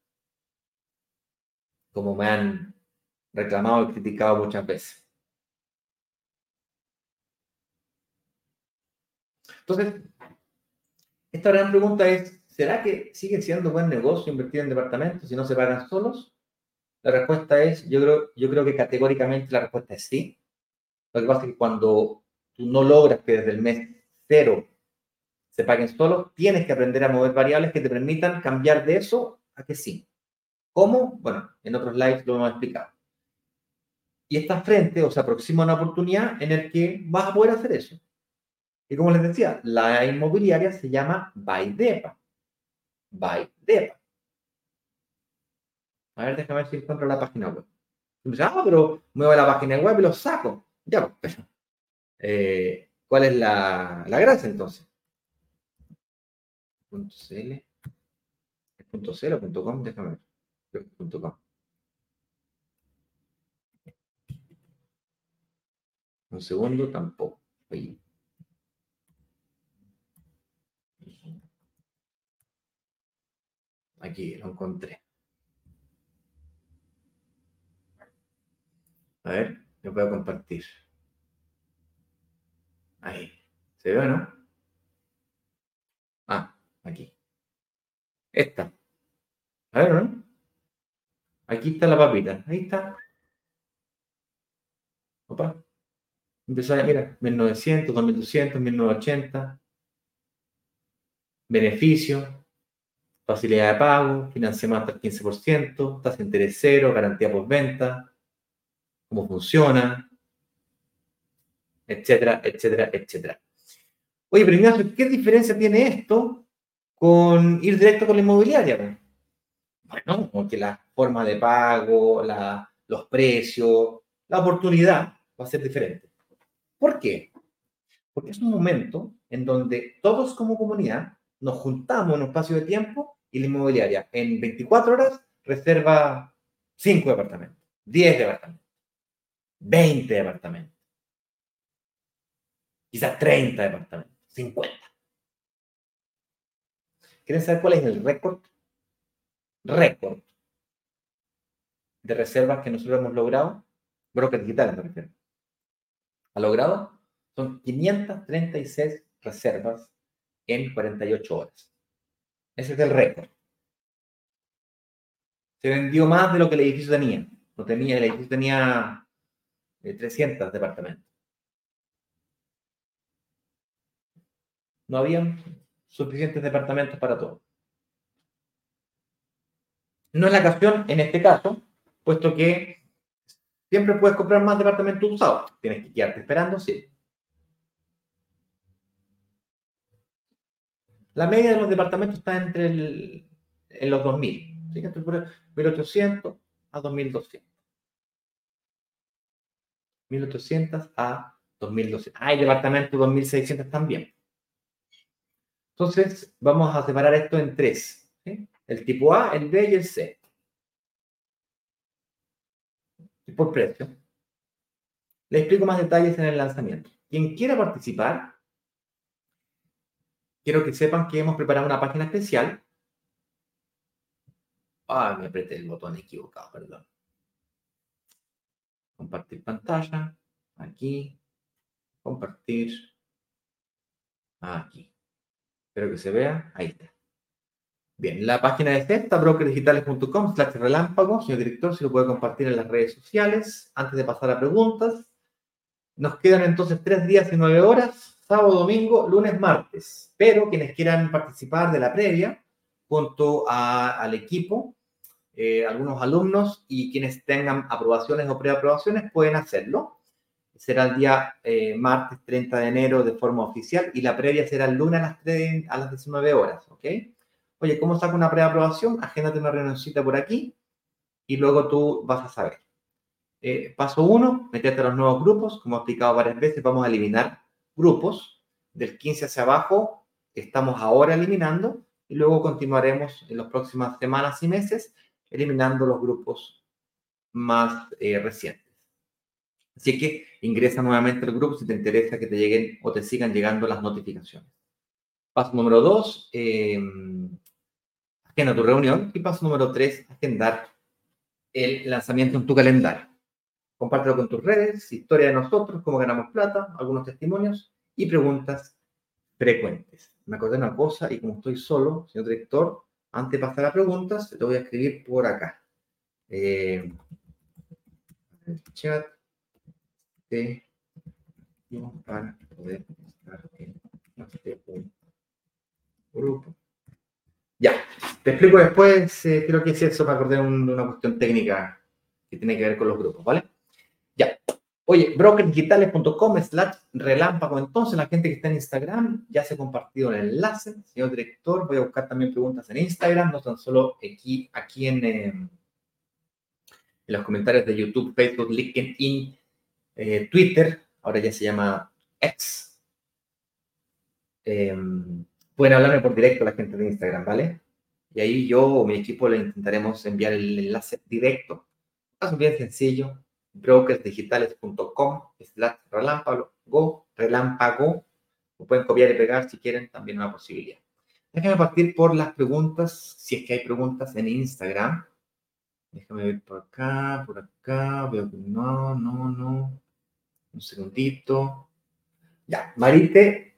Como me han reclamado y criticado muchas veces. Entonces, esta gran pregunta es, ¿será que sigue siendo buen negocio invertir en departamentos si no se pagan solos? La respuesta es, yo creo, yo creo que categóricamente la respuesta es sí. Lo que pasa es que cuando tú no logras que desde el mes cero se paguen solos, tienes que aprender a mover variables que te permitan cambiar de eso a que sí. ¿Cómo? Bueno, en otros slides lo hemos explicado. Y estás frente o se aproxima una oportunidad en el que vas a poder hacer eso. Y como les decía, la inmobiliaria se llama Baidepa. Baidepa. A ver, déjame ver si encuentro la página web. ah, pero muevo la página web y lo saco. Ya, pues, pero, eh, ¿cuál es la, la gracia entonces? Punto .cl. Punto .cl punto .com, déjame ver. .com. Un segundo, tampoco. Oye. Aquí lo encontré. A ver, lo puedo compartir. Ahí. ¿Se ve o no? Ah, aquí. Esta. A ver, ¿no? Aquí está la papita. Ahí está. Opa. Empezó a, mira, 1900, 2200, 1980. Beneficio facilidad de pago, financiamiento hasta el 15%, tasa de interés cero, garantía por venta, cómo funciona, etcétera, etcétera, etcétera. Oye, pero Ignacio, ¿qué diferencia tiene esto con ir directo con la inmobiliaria? Bueno, porque la forma de pago, los precios, la oportunidad va a ser diferente. ¿Por qué? Porque es un momento en donde todos como comunidad nos juntamos en un espacio de tiempo y la inmobiliaria en 24 horas reserva 5 departamentos, 10 departamentos, 20 departamentos, quizás 30 departamentos, 50. ¿Quieren saber cuál es el récord? Récord de reservas que nosotros hemos logrado, brokers digitales me refiero, ha logrado son 536 reservas en 48 horas. Ese es el récord. Se vendió más de lo que el edificio tenía. No tenía el edificio tenía 300 eh, departamentos. No había suficientes departamentos para todo. No es la ocasión en este caso, puesto que siempre puedes comprar más departamentos usados. Tienes que quedarte esperando, sí. La media de los departamentos está entre el, en los 2.000. Fíjate, 1.800 a 2.200. 1.800 a 2.200. Hay departamentos 2.600 también. Entonces, vamos a separar esto en tres. El tipo A, el B y el C. Y por precio. Le explico más detalles en el lanzamiento. Quien quiera participar, quiero que sepan que hemos preparado una página especial. Ah, me apreté el botón equivocado, perdón. Compartir pantalla. Aquí. Compartir. Aquí. Espero que se vea. Ahí está. Bien, la página de esta, brokerdigitales.com slash relámpago. Señor director, si lo puede compartir en las redes sociales. Antes de pasar a preguntas, nos quedan entonces tres días y nueve horas, sábado, domingo, lunes, martes. Pero quienes quieran participar de la previa, junto al equipo, eh, algunos alumnos y quienes tengan aprobaciones o preaprobaciones pueden hacerlo será el día eh, martes 30 de enero de forma oficial y la previa será el lunes a las, 3, a las 19 horas, ¿ok? Oye, ¿cómo saco una preaprobación? Agéndate una reunioncita por aquí y luego tú vas a saber. Eh, paso 1, meterte a los nuevos grupos. Como he explicado varias veces, vamos a eliminar grupos del 15 hacia abajo. Estamos ahora eliminando y luego continuaremos en las próximas semanas y meses eliminando los grupos más eh, recientes. Así que ingresa nuevamente al grupo si te interesa que te lleguen o te sigan llegando las notificaciones. Paso número dos, eh, agenda tu reunión. Y paso número tres, agendar el lanzamiento en tu calendario. Compártelo con tus redes, historia de nosotros, cómo ganamos plata, algunos testimonios y preguntas frecuentes. Me acordé de una cosa y como estoy solo, señor director, antes de pasar a preguntas, te voy a escribir por acá. Eh, el chat de para poder estar en este grupo. Ya, te explico después, eh, creo que es eso para acordar una cuestión técnica que tiene que ver con los grupos, ¿vale? Oye, brokerdigitales.com slash relámpago. Entonces, la gente que está en Instagram ya se ha compartido el enlace. Señor director, voy a buscar también preguntas en Instagram, no tan solo aquí, aquí en, eh, en los comentarios de YouTube, Facebook, LinkedIn eh, Twitter, ahora ya se llama X. Em, pueden hablarme por directo la gente de Instagram, ¿vale? Y ahí yo o mi equipo le intentaremos enviar el enlace directo. Es bien sencillo, brokersdigitales.com slash relámpago, relámpago. Lo pueden copiar y pegar si quieren, también una posibilidad. Déjenme partir por las preguntas, si es que hay preguntas en Instagram. Déjame ver por acá, por acá. Veo que no, no, no. Un segundito. Ya, Marite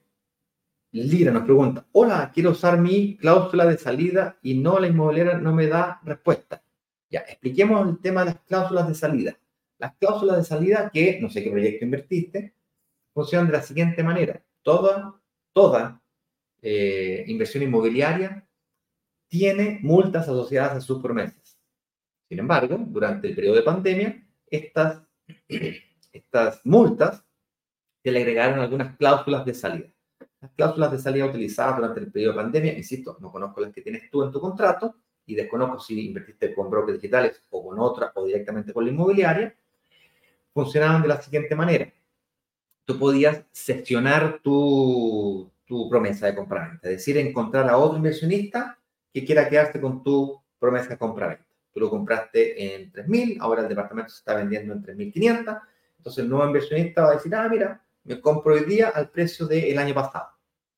Lira nos pregunta, hola, quiero usar mi cláusula de salida y no la inmobiliaria no me da respuesta. Ya, expliquemos el tema de las cláusulas de salida. Las cláusulas de salida que, no sé qué proyecto invertiste, funcionan de la siguiente manera. Toda, toda eh, inversión inmobiliaria tiene multas asociadas a sus promesas. Sin embargo, durante el periodo de pandemia, estas estas multas, se le agregaron algunas cláusulas de salida. Las cláusulas de salida utilizadas durante el periodo de pandemia, insisto, no conozco las que tienes tú en tu contrato y desconozco si invertiste con brokers digitales o con otra o directamente con la inmobiliaria, funcionaban de la siguiente manera. Tú podías seccionar tu, tu promesa de compra-venta, es decir, encontrar a otro inversionista que quiera quedarse con tu promesa de compra-venta. Tú lo compraste en 3.000, ahora el departamento se está vendiendo en 3.500 entonces el nuevo inversionista va a decir, ah, mira, me compro hoy día al precio del año pasado.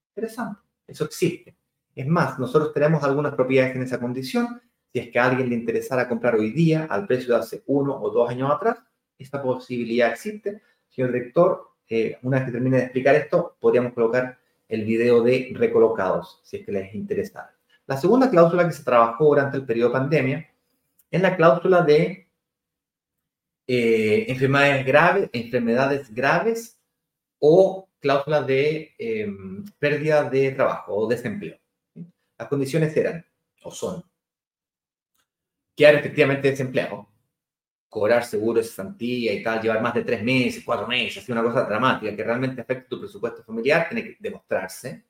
Interesante, eso existe. Es más, nosotros tenemos algunas propiedades en esa condición. Si es que a alguien le interesara comprar hoy día al precio de hace uno o dos años atrás, esta posibilidad existe. Señor director, eh, una vez que termine de explicar esto, podríamos colocar el video de recolocados, si es que les interesa. La segunda cláusula que se trabajó durante el periodo de pandemia es la cláusula de eh, enfermedades graves, enfermedades graves o cláusula de em, pérdida de trabajo o desempleo. Las condiciones eran o son quedar efectivamente desempleado, cobrar seguro de cesantía y tal, llevar más de tres meses, cuatro meses, una cosa dramática que realmente afecte tu presupuesto familiar, tiene que demostrarse.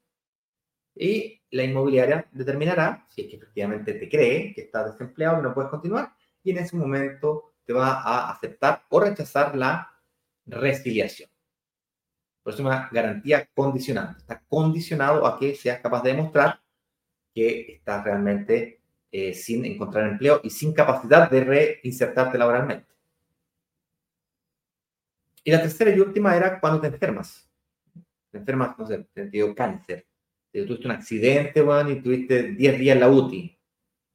Y la inmobiliaria determinará si es que efectivamente te cree que estás desempleado y no puedes continuar, y en ese momento te va a aceptar o rechazar la resiliación. Por eso es una garantía condicionante. Está condicionado a que seas capaz de demostrar que estás realmente eh, sin encontrar empleo y sin capacidad de reinsertarte laboralmente. Y la tercera y última era cuando te enfermas. Te enfermas, no sé, te dio cáncer, te tuviste un accidente, bueno, y tuviste 10 días en la UTI.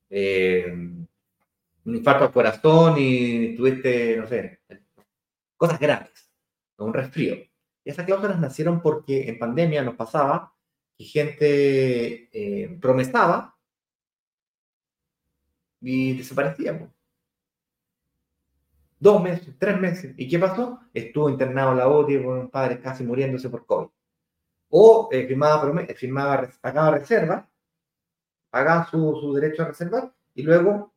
Eh, un infarto al corazón y tuviste, no sé, cosas graves, un resfrío. Y esas cláusulas nacieron porque en pandemia nos pasaba que gente eh, promesaba y desaparecíamos. Dos meses, tres meses. ¿Y qué pasó? Estuvo internado en la OTI con un padre casi muriéndose por COVID. O eh, firmaba, firmaba, pagaba reserva, pagaba su, su, derecho a reservar y luego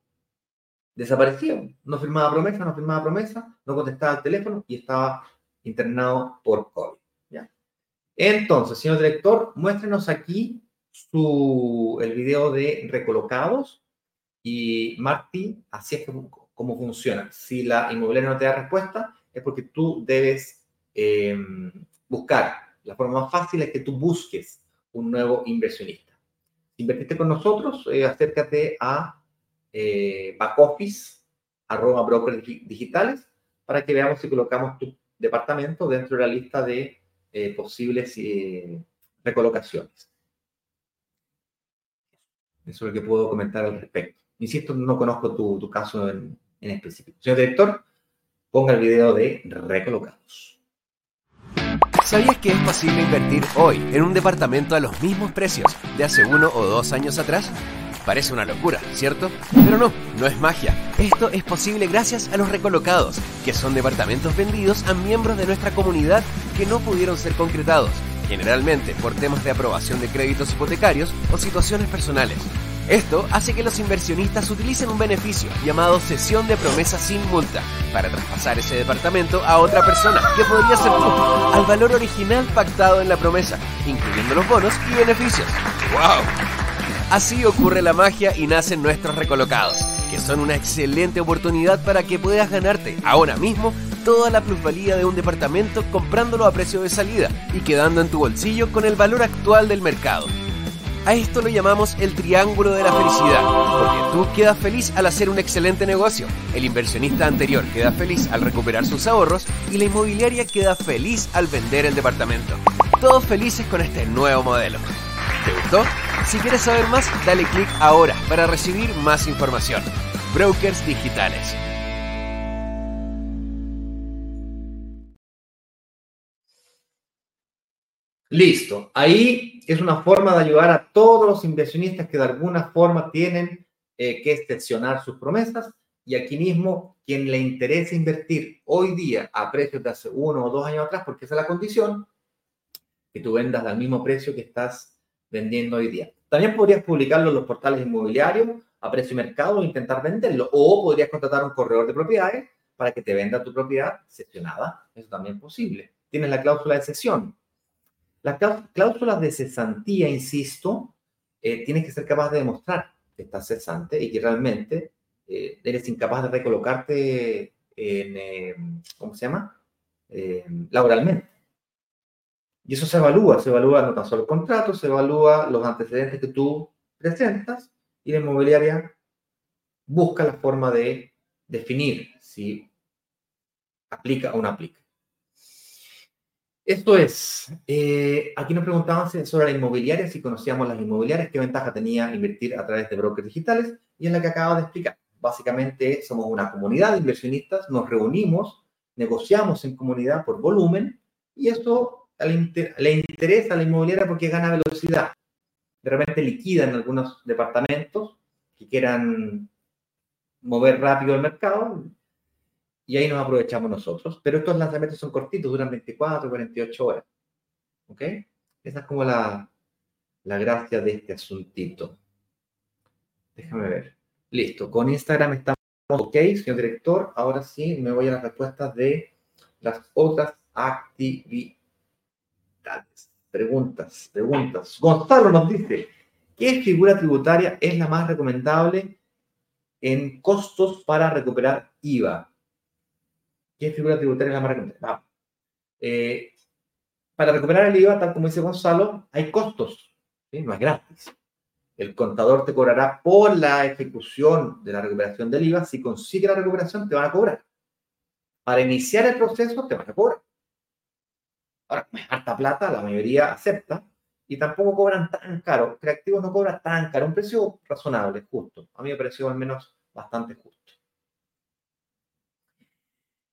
desaparecía. No firmaba promesa, no firmaba promesa, no contestaba el teléfono y estaba internado por COVID. ¿ya? Entonces, señor director, muéstrenos aquí su, el video de recolocados y Marty, así es como, funciona. Si la inmobiliaria no te da respuesta, es porque tú debes em, buscar. La forma más fácil es que tú busques un nuevo inversionista. Si invertiste con nosotros, eh, acércate a eh, backoffice, arroba brokers digitales, para que veamos si colocamos tu departamento dentro de la lista de eh, posibles eh, recolocaciones. Eso es lo que puedo comentar al respecto. Insisto, no conozco tu, caso en, específico. Señor director, ponga el video de recolocados. ¿Sabías que es posible invertir hoy en un departamento a los mismos precios de hace uno o dos años atrás? Parece una locura, ¿cierto? Pero no, no es magia. Esto es posible gracias a los recolocados, que son departamentos vendidos a miembros de nuestra comunidad que no pudieron ser concretados, generalmente por temas de aprobación de créditos hipotecarios o situaciones personales. Esto hace que los inversionistas utilicen un beneficio llamado cesión de promesa sin multa para traspasar ese departamento a otra persona, que podría ser tú, al valor original pactado en la promesa, incluyendo los bonos y beneficios. ¡Wow! Así ocurre la magia y nacen nuestros recolocados, que son una excelente oportunidad para que puedas ganarte ahora mismo toda la plusvalía de un departamento comprándolo a precio de salida y quedando en tu bolsillo con el valor actual del mercado. A esto lo llamamos el triángulo de la felicidad, porque tú quedas feliz al hacer un excelente negocio, el inversionista anterior queda feliz al recuperar sus ahorros y la inmobiliaria queda feliz al vender el departamento. Todos felices con este nuevo modelo. ¿Te gustó? Si quieres saber más, dale clic ahora para recibir más información. Brokers Digitales. Listo. Ahí es una forma de ayudar a todos los inversionistas que de alguna forma tienen eh, que excepcionar sus promesas. Y aquí mismo, quien le interesa invertir hoy día a precios de hace uno o dos años atrás, porque esa es la condición, que tú vendas al mismo precio que estás vendiendo hoy día. También podrías publicarlo en los portales inmobiliarios a precio de mercado e intentar venderlo. O podrías contratar a un corredor de propiedades para que te venda tu propiedad seccionada. Eso también es posible. Tienes la cláusula de cesión las cláusulas de cesantía, insisto, eh, tienes que ser capaz de demostrar que estás cesante y que realmente eh, eres incapaz de recolocarte en, eh, ¿cómo se llama? laboralmente. Y eso se evalúa, se evalúa no tan solo el contrato, se evalúa los antecedentes que tú presentas y la inmobiliaria busca la forma de definir si aplica o no aplica. Esto es, eh, aquí nos preguntaban sobre la inmobiliaria, si conocíamos las inmobiliarias, qué ventaja tenía invertir a través de brokers digitales, y es la que acabo de explicar. Básicamente somos una comunidad de inversionistas, nos reunimos, negociamos en comunidad por volumen, y esto le interesa a la inmobiliaria porque gana velocidad. De repente liquida en algunos departamentos que quieran mover rápido el mercado, y ahí nos aprovechamos nosotros. Pero estos lanzamientos son cortitos, duran 24, 48 horas. ¿Ok? Esa es como la, la gracia de este asuntito. Déjame ver. Listo. Con Instagram estamos ok, señor director. Ahora sí, me voy a las respuestas de las otras actividades. Preguntas, preguntas. Gonzalo nos dice, ¿qué figura tributaria es la más recomendable en costos para recuperar IVA? ¿Qué figura tributaria es la más recomendable? Eh, para recuperar el IVA, tal como dice Gonzalo, hay costos, no es gratis. El contador te cobrará por la ejecución de la recuperación del IVA. Si consigue la recuperación, te van a cobrar. Para iniciar el proceso, te van a cobrar. Ahora, harta plata, la mayoría acepta y tampoco cobran tan caro. Creativos no cobra tan caro, un precio razonable, justo. A mí me pareció al menos bastante justo.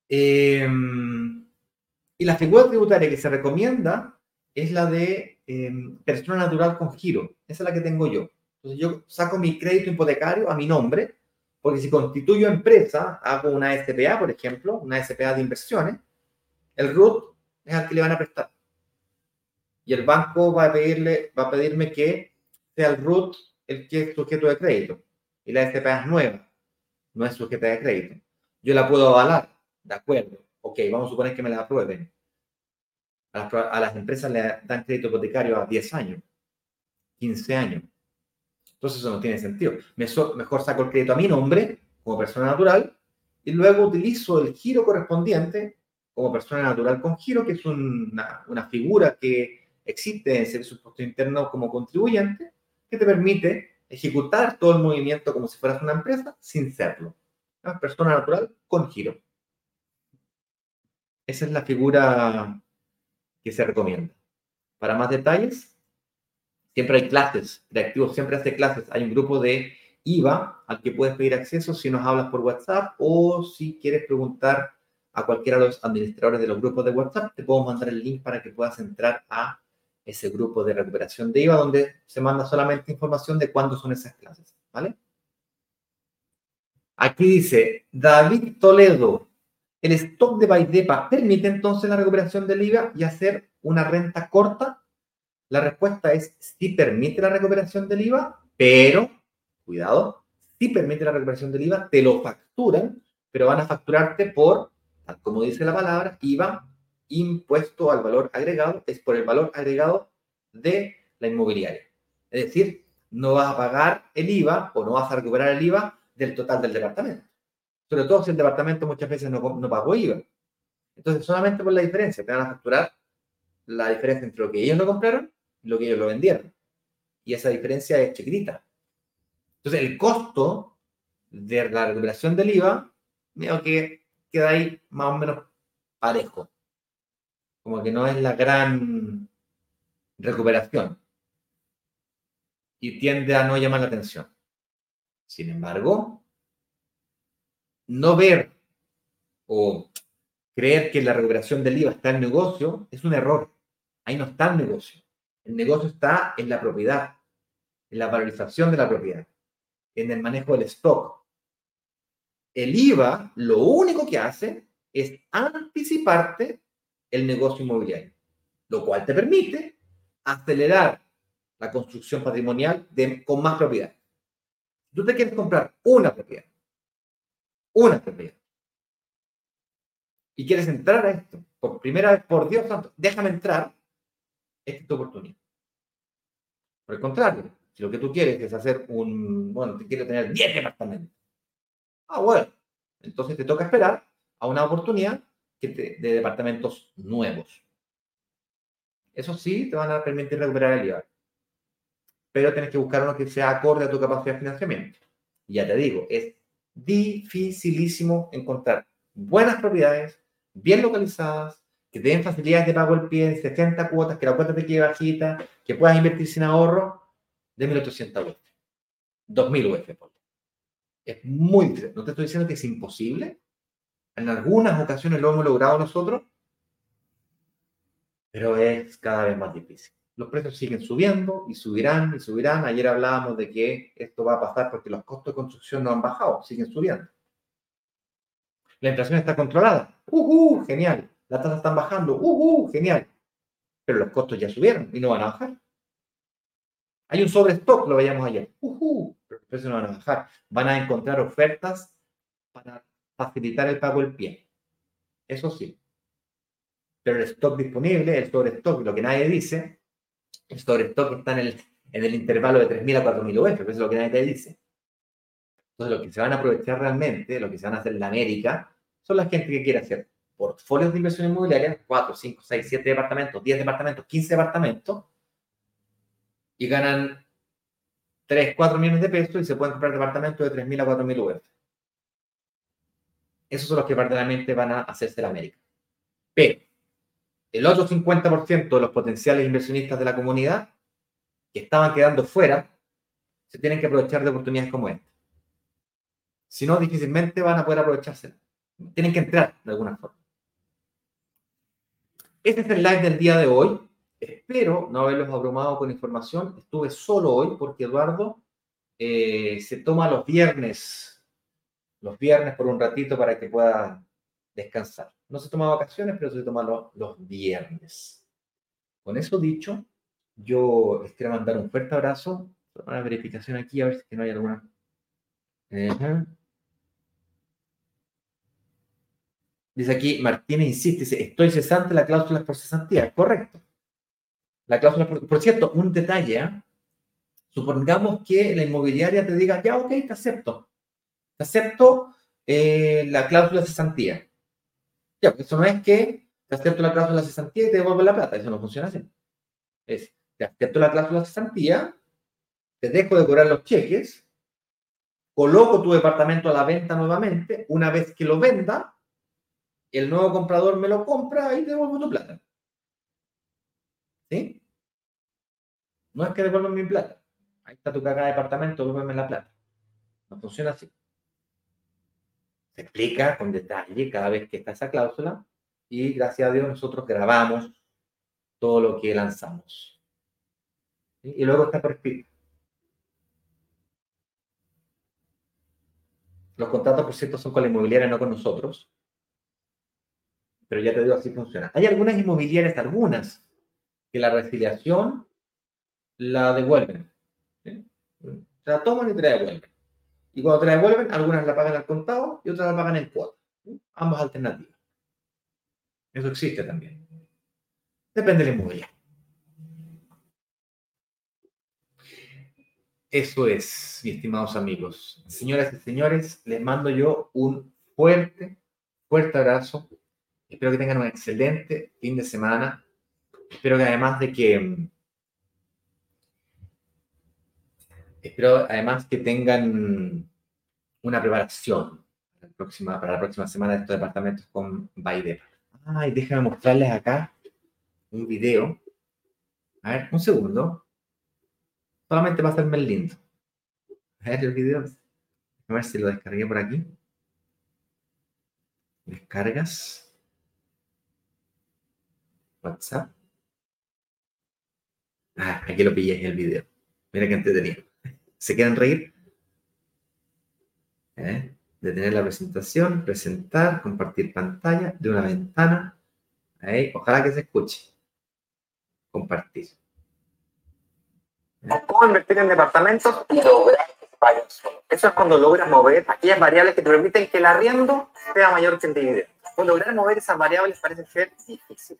Em, y la figura tributaria que se recomienda es la de em, persona natural con giro. Esa es la que tengo yo. Entonces yo saco mi crédito hipotecario a mi nombre, porque si constituyo empresa, hago una SPA, por ejemplo, una SPA de inversiones, el RUT es al que le van a prestar. Y el banco va a, pedirle, va a pedirme que sea el RUT el que es sujeto de crédito. Y la SPA es nueva, no es sujeta de crédito. Yo la puedo avalar de acuerdo, ok, vamos a suponer que me la aprueben. A las, empresas le dan crédito hipotecario a 10 años, 15 años. Entonces eso no tiene sentido. Mejor saco el crédito a mi nombre como persona natural y luego utilizo el giro correspondiente como persona natural con giro, que es una, una figura que existe en el Servicio Impuesto Interno como contribuyente, que te permite ejecutar todo el movimiento como si fueras una empresa sin serlo. Persona natural con giro. Esa es la figura que se recomienda. Para más detalles, siempre hay clases. Reactivo siempre hace clases. Hay un grupo de IVA al que puedes pedir acceso si nos hablas por WhatsApp o si quieres preguntar a cualquiera de los administradores de los grupos de WhatsApp, te puedo mandar el link para que puedas entrar a ese grupo de recuperación de IVA donde se manda solamente información de cuándo son esas clases. ¿Vale? Aquí dice David Toledo, el stock de Baidepa permite entonces la recuperación del IVA y hacer una renta corta. La respuesta es sí permite la recuperación del IVA, pero, cuidado, sí permite la recuperación del IVA, te lo facturan, pero van a facturarte por, tal como dice la palabra, IVA impuesto al valor agregado, es por el valor agregado de la inmobiliaria. Es decir, no vas a pagar el IVA o no vas a recuperar el IVA del total del departamento sobre todo si el departamento muchas veces no, no pagó IVA. Entonces, solamente por la diferencia, te van a facturar la diferencia entre lo que ellos no compraron y lo que ellos lo vendieron. Y esa diferencia es chiquitita. Entonces, el costo de la recuperación del IVA, veo que queda ahí más o menos parejo. Como que no es la gran recuperación. Y tiende a no llamar la atención. Sin embargo, no ver o creer que la recuperación del IVA está en negocio es un error. Ahí no está el negocio. El negocio está en la propiedad, en la valorización de la propiedad, en el manejo del stock. El IVA lo único que hace es anticiparte el negocio inmobiliario, lo cual te permite acelerar la construcción patrimonial con más propiedad. Tú te quieres comprar una propiedad una propiedad. Y quieres entrar a esto, por primera vez, por Dios santo, déjame entrar, esta es tu oportunidad. Por el contrario, si lo que tú quieres es hacer un, bueno, te quieres tener 10 departamentos. Ah, bueno, entonces te toca esperar a una oportunidad de departamentos nuevos. Eso sí, te van a permitir recuperar el IVA. Pero tienes que buscar uno que sea acorde a tu capacidad de financiamiento. Y ya te digo, es dificilísimo encontrar buenas propiedades, bien localizadas, que te den facilidades de pago el pie, 60 cuotas, que la cuota te quede bajita, que puedas invertir sin ahorro, de 1.800 UF. 2.000 UF. Es muy difícil. No te estoy diciendo que es imposible. En algunas ocasiones lo hemos logrado nosotros, pero es cada vez más difícil. Los precios siguen subiendo y subirán y subirán. Ayer hablábamos de que esto va a pasar porque los costos de construcción no han bajado, siguen subiendo. La inflación está controlada. ¡Uh, Genial. Las tasas están bajando. ¡Uh, Genial. Pero los costos ya subieron y no van a bajar. Hay un sobrestock, lo veíamos ayer. ¡Uh, Pero los precios no van a bajar. Van a encontrar ofertas para facilitar el pago del pie. Eso sí. Pero el stock disponible, el sobrestock, lo que nadie dice, el sobrestock está en el, en el intervalo de 3.000 a 4.000 UF, eso es lo que nadie te dice. Entonces, lo que se van a aprovechar realmente, lo que se van a hacer en la América, son la gente que quiere hacer portfolios de inversión inmobiliaria, 4, 5, 6, 7 departamentos, 10 departamentos, 15 departamentos, y ganan 3, 4 millones de pesos y se pueden comprar departamentos de 3.000 a 4.000 UF. Esos son los que verdaderamente van a hacerse la América. Pero el otro 50% de los potenciales inversionistas de la comunidad que estaban quedando fuera, se tienen que aprovechar de oportunidades como esta. Si no, difícilmente van a poder aprovecharse. Tienen que entrar de alguna forma. Este es el live del día de hoy. Espero no haberlos abrumado con información. Estuve solo hoy porque Eduardo eh, se toma los viernes, los viernes por un ratito para que pueda descansar. No se toma vacaciones, pero se toma los, viernes. Con eso dicho, yo les quiero mandar un fuerte abrazo. Una verificación aquí, a ver si no hay alguna. Dice aquí, Martínez insiste, dice, estoy cesante, la cláusula es por cesantía. Correcto. La cláusula por... Por cierto, un detalle, ¿eh? Supongamos que la inmobiliaria te diga, ya, ok, te acepto. Te acepto eh, la cláusula de cesantía. Ya, porque eso no es que te acepto la cláusula de cesantía y te devuelvo la plata. Eso no funciona así. Es, te acepto la cláusula de cesantía, te dejo de cobrar los cheques, coloco tu departamento a la venta nuevamente, una vez que lo venda, el nuevo comprador me lo compra y devuelvo tu plata. ¿Sí? No es que devuelvan mi plata. Ahí está tu caca de departamento, devuélveme la plata. No funciona así. Se explica con detalle cada vez que está esa cláusula y gracias a Dios nosotros grabamos todo lo que lanzamos. Y luego está por escrito. Los contratos, por cierto, son con la inmobiliaria, no con nosotros pero ya te digo, así funciona. Hay algunas inmobiliarias, algunas, que la resiliación la devuelven. Se la toman y te la devuelven. Y cuando te la devuelven, algunas la pagan al contado y otras la pagan en cuota. Ambas alternativas. Eso existe también. Depende de la. Eso es, mis estimados amigos. Señoras y señores, les mando yo un fuerte, fuerte abrazo Espero que tengan un excelente fin de semana. Espero que además de que... Espero además que tengan una preparación para la próxima, para semana de estos departamentos con Baide. Ay, déjenme mostrarles acá un video. A ver, un segundo. Solamente va a ser lindo. A ver el video. A ver si lo descargué por aquí. Descargas. WhatsApp. Ah, aquí lo pillé en el video. Mira qué entretenido. ¿Se quieren reír? ¿Eh? Detener la presentación, presentar, compartir pantalla de una ventana. Ojalá que se escuche. Compartir. ¿Cómo invertir en departamentos y lograr Eso es cuando logras mover aquellas variables que te permiten que el arriendo sea mayor que el dividendo. Cuando lograr mover esas variables parece ser difícil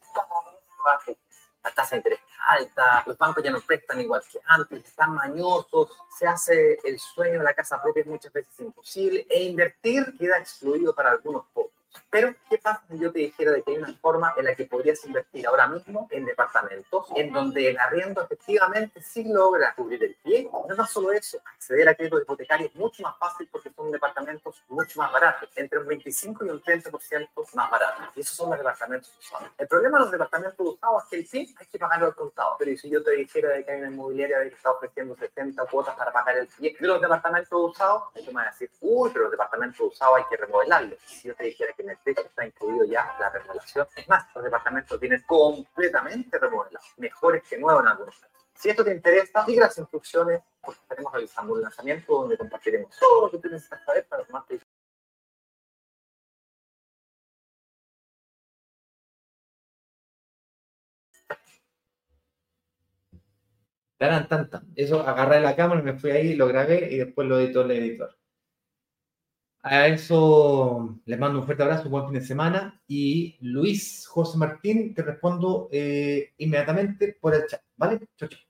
la tasa de interés alta, los bancos ya no prestan igual que antes, están mañosos, se hace el sueño de la casa propia muchas veces imposible e invertir queda excluido para algunos pocos. Pero, ¿qué pasa si yo te dijera de que hay una forma en la que podrías invertir ahora mismo en departamentos, en donde el arriendo efectivamente sí logra cubrir el pie? No es solo eso, acceder a créditos hipotecarios es mucho más fácil porque son departamentos mucho más baratos, entre un 25 y un 30% más baratos. Y esos son los departamentos usados. El problema de los departamentos usados es que el pie hay que pagarlo al contado. Pero si yo te dijera de que hay una inmobiliaria que está ofreciendo 70 cuotas para pagar el pie de los departamentos usados, que me a decir, uy, pero los departamentos usados hay que remodelarlos. Si yo te dijera que en el techo está incluido ya la remodelación, es más, los departamentos vienen completamente remodelados, mejores que nuevos en algunos casos. Si esto te interesa, sigue las instrucciones, porque estaremos realizando un lanzamiento donde compartiremos todo lo que tú necesitas saber para tomar Tan, tan, tan. Eso, agarré la cámara, me fui ahí, lo grabé y después lo editó el editor. A eso les mando un fuerte abrazo, buen fin de semana. Y Luis José Martín, te respondo eh, inmediatamente por el chat. ¿Vale? Chau, chau.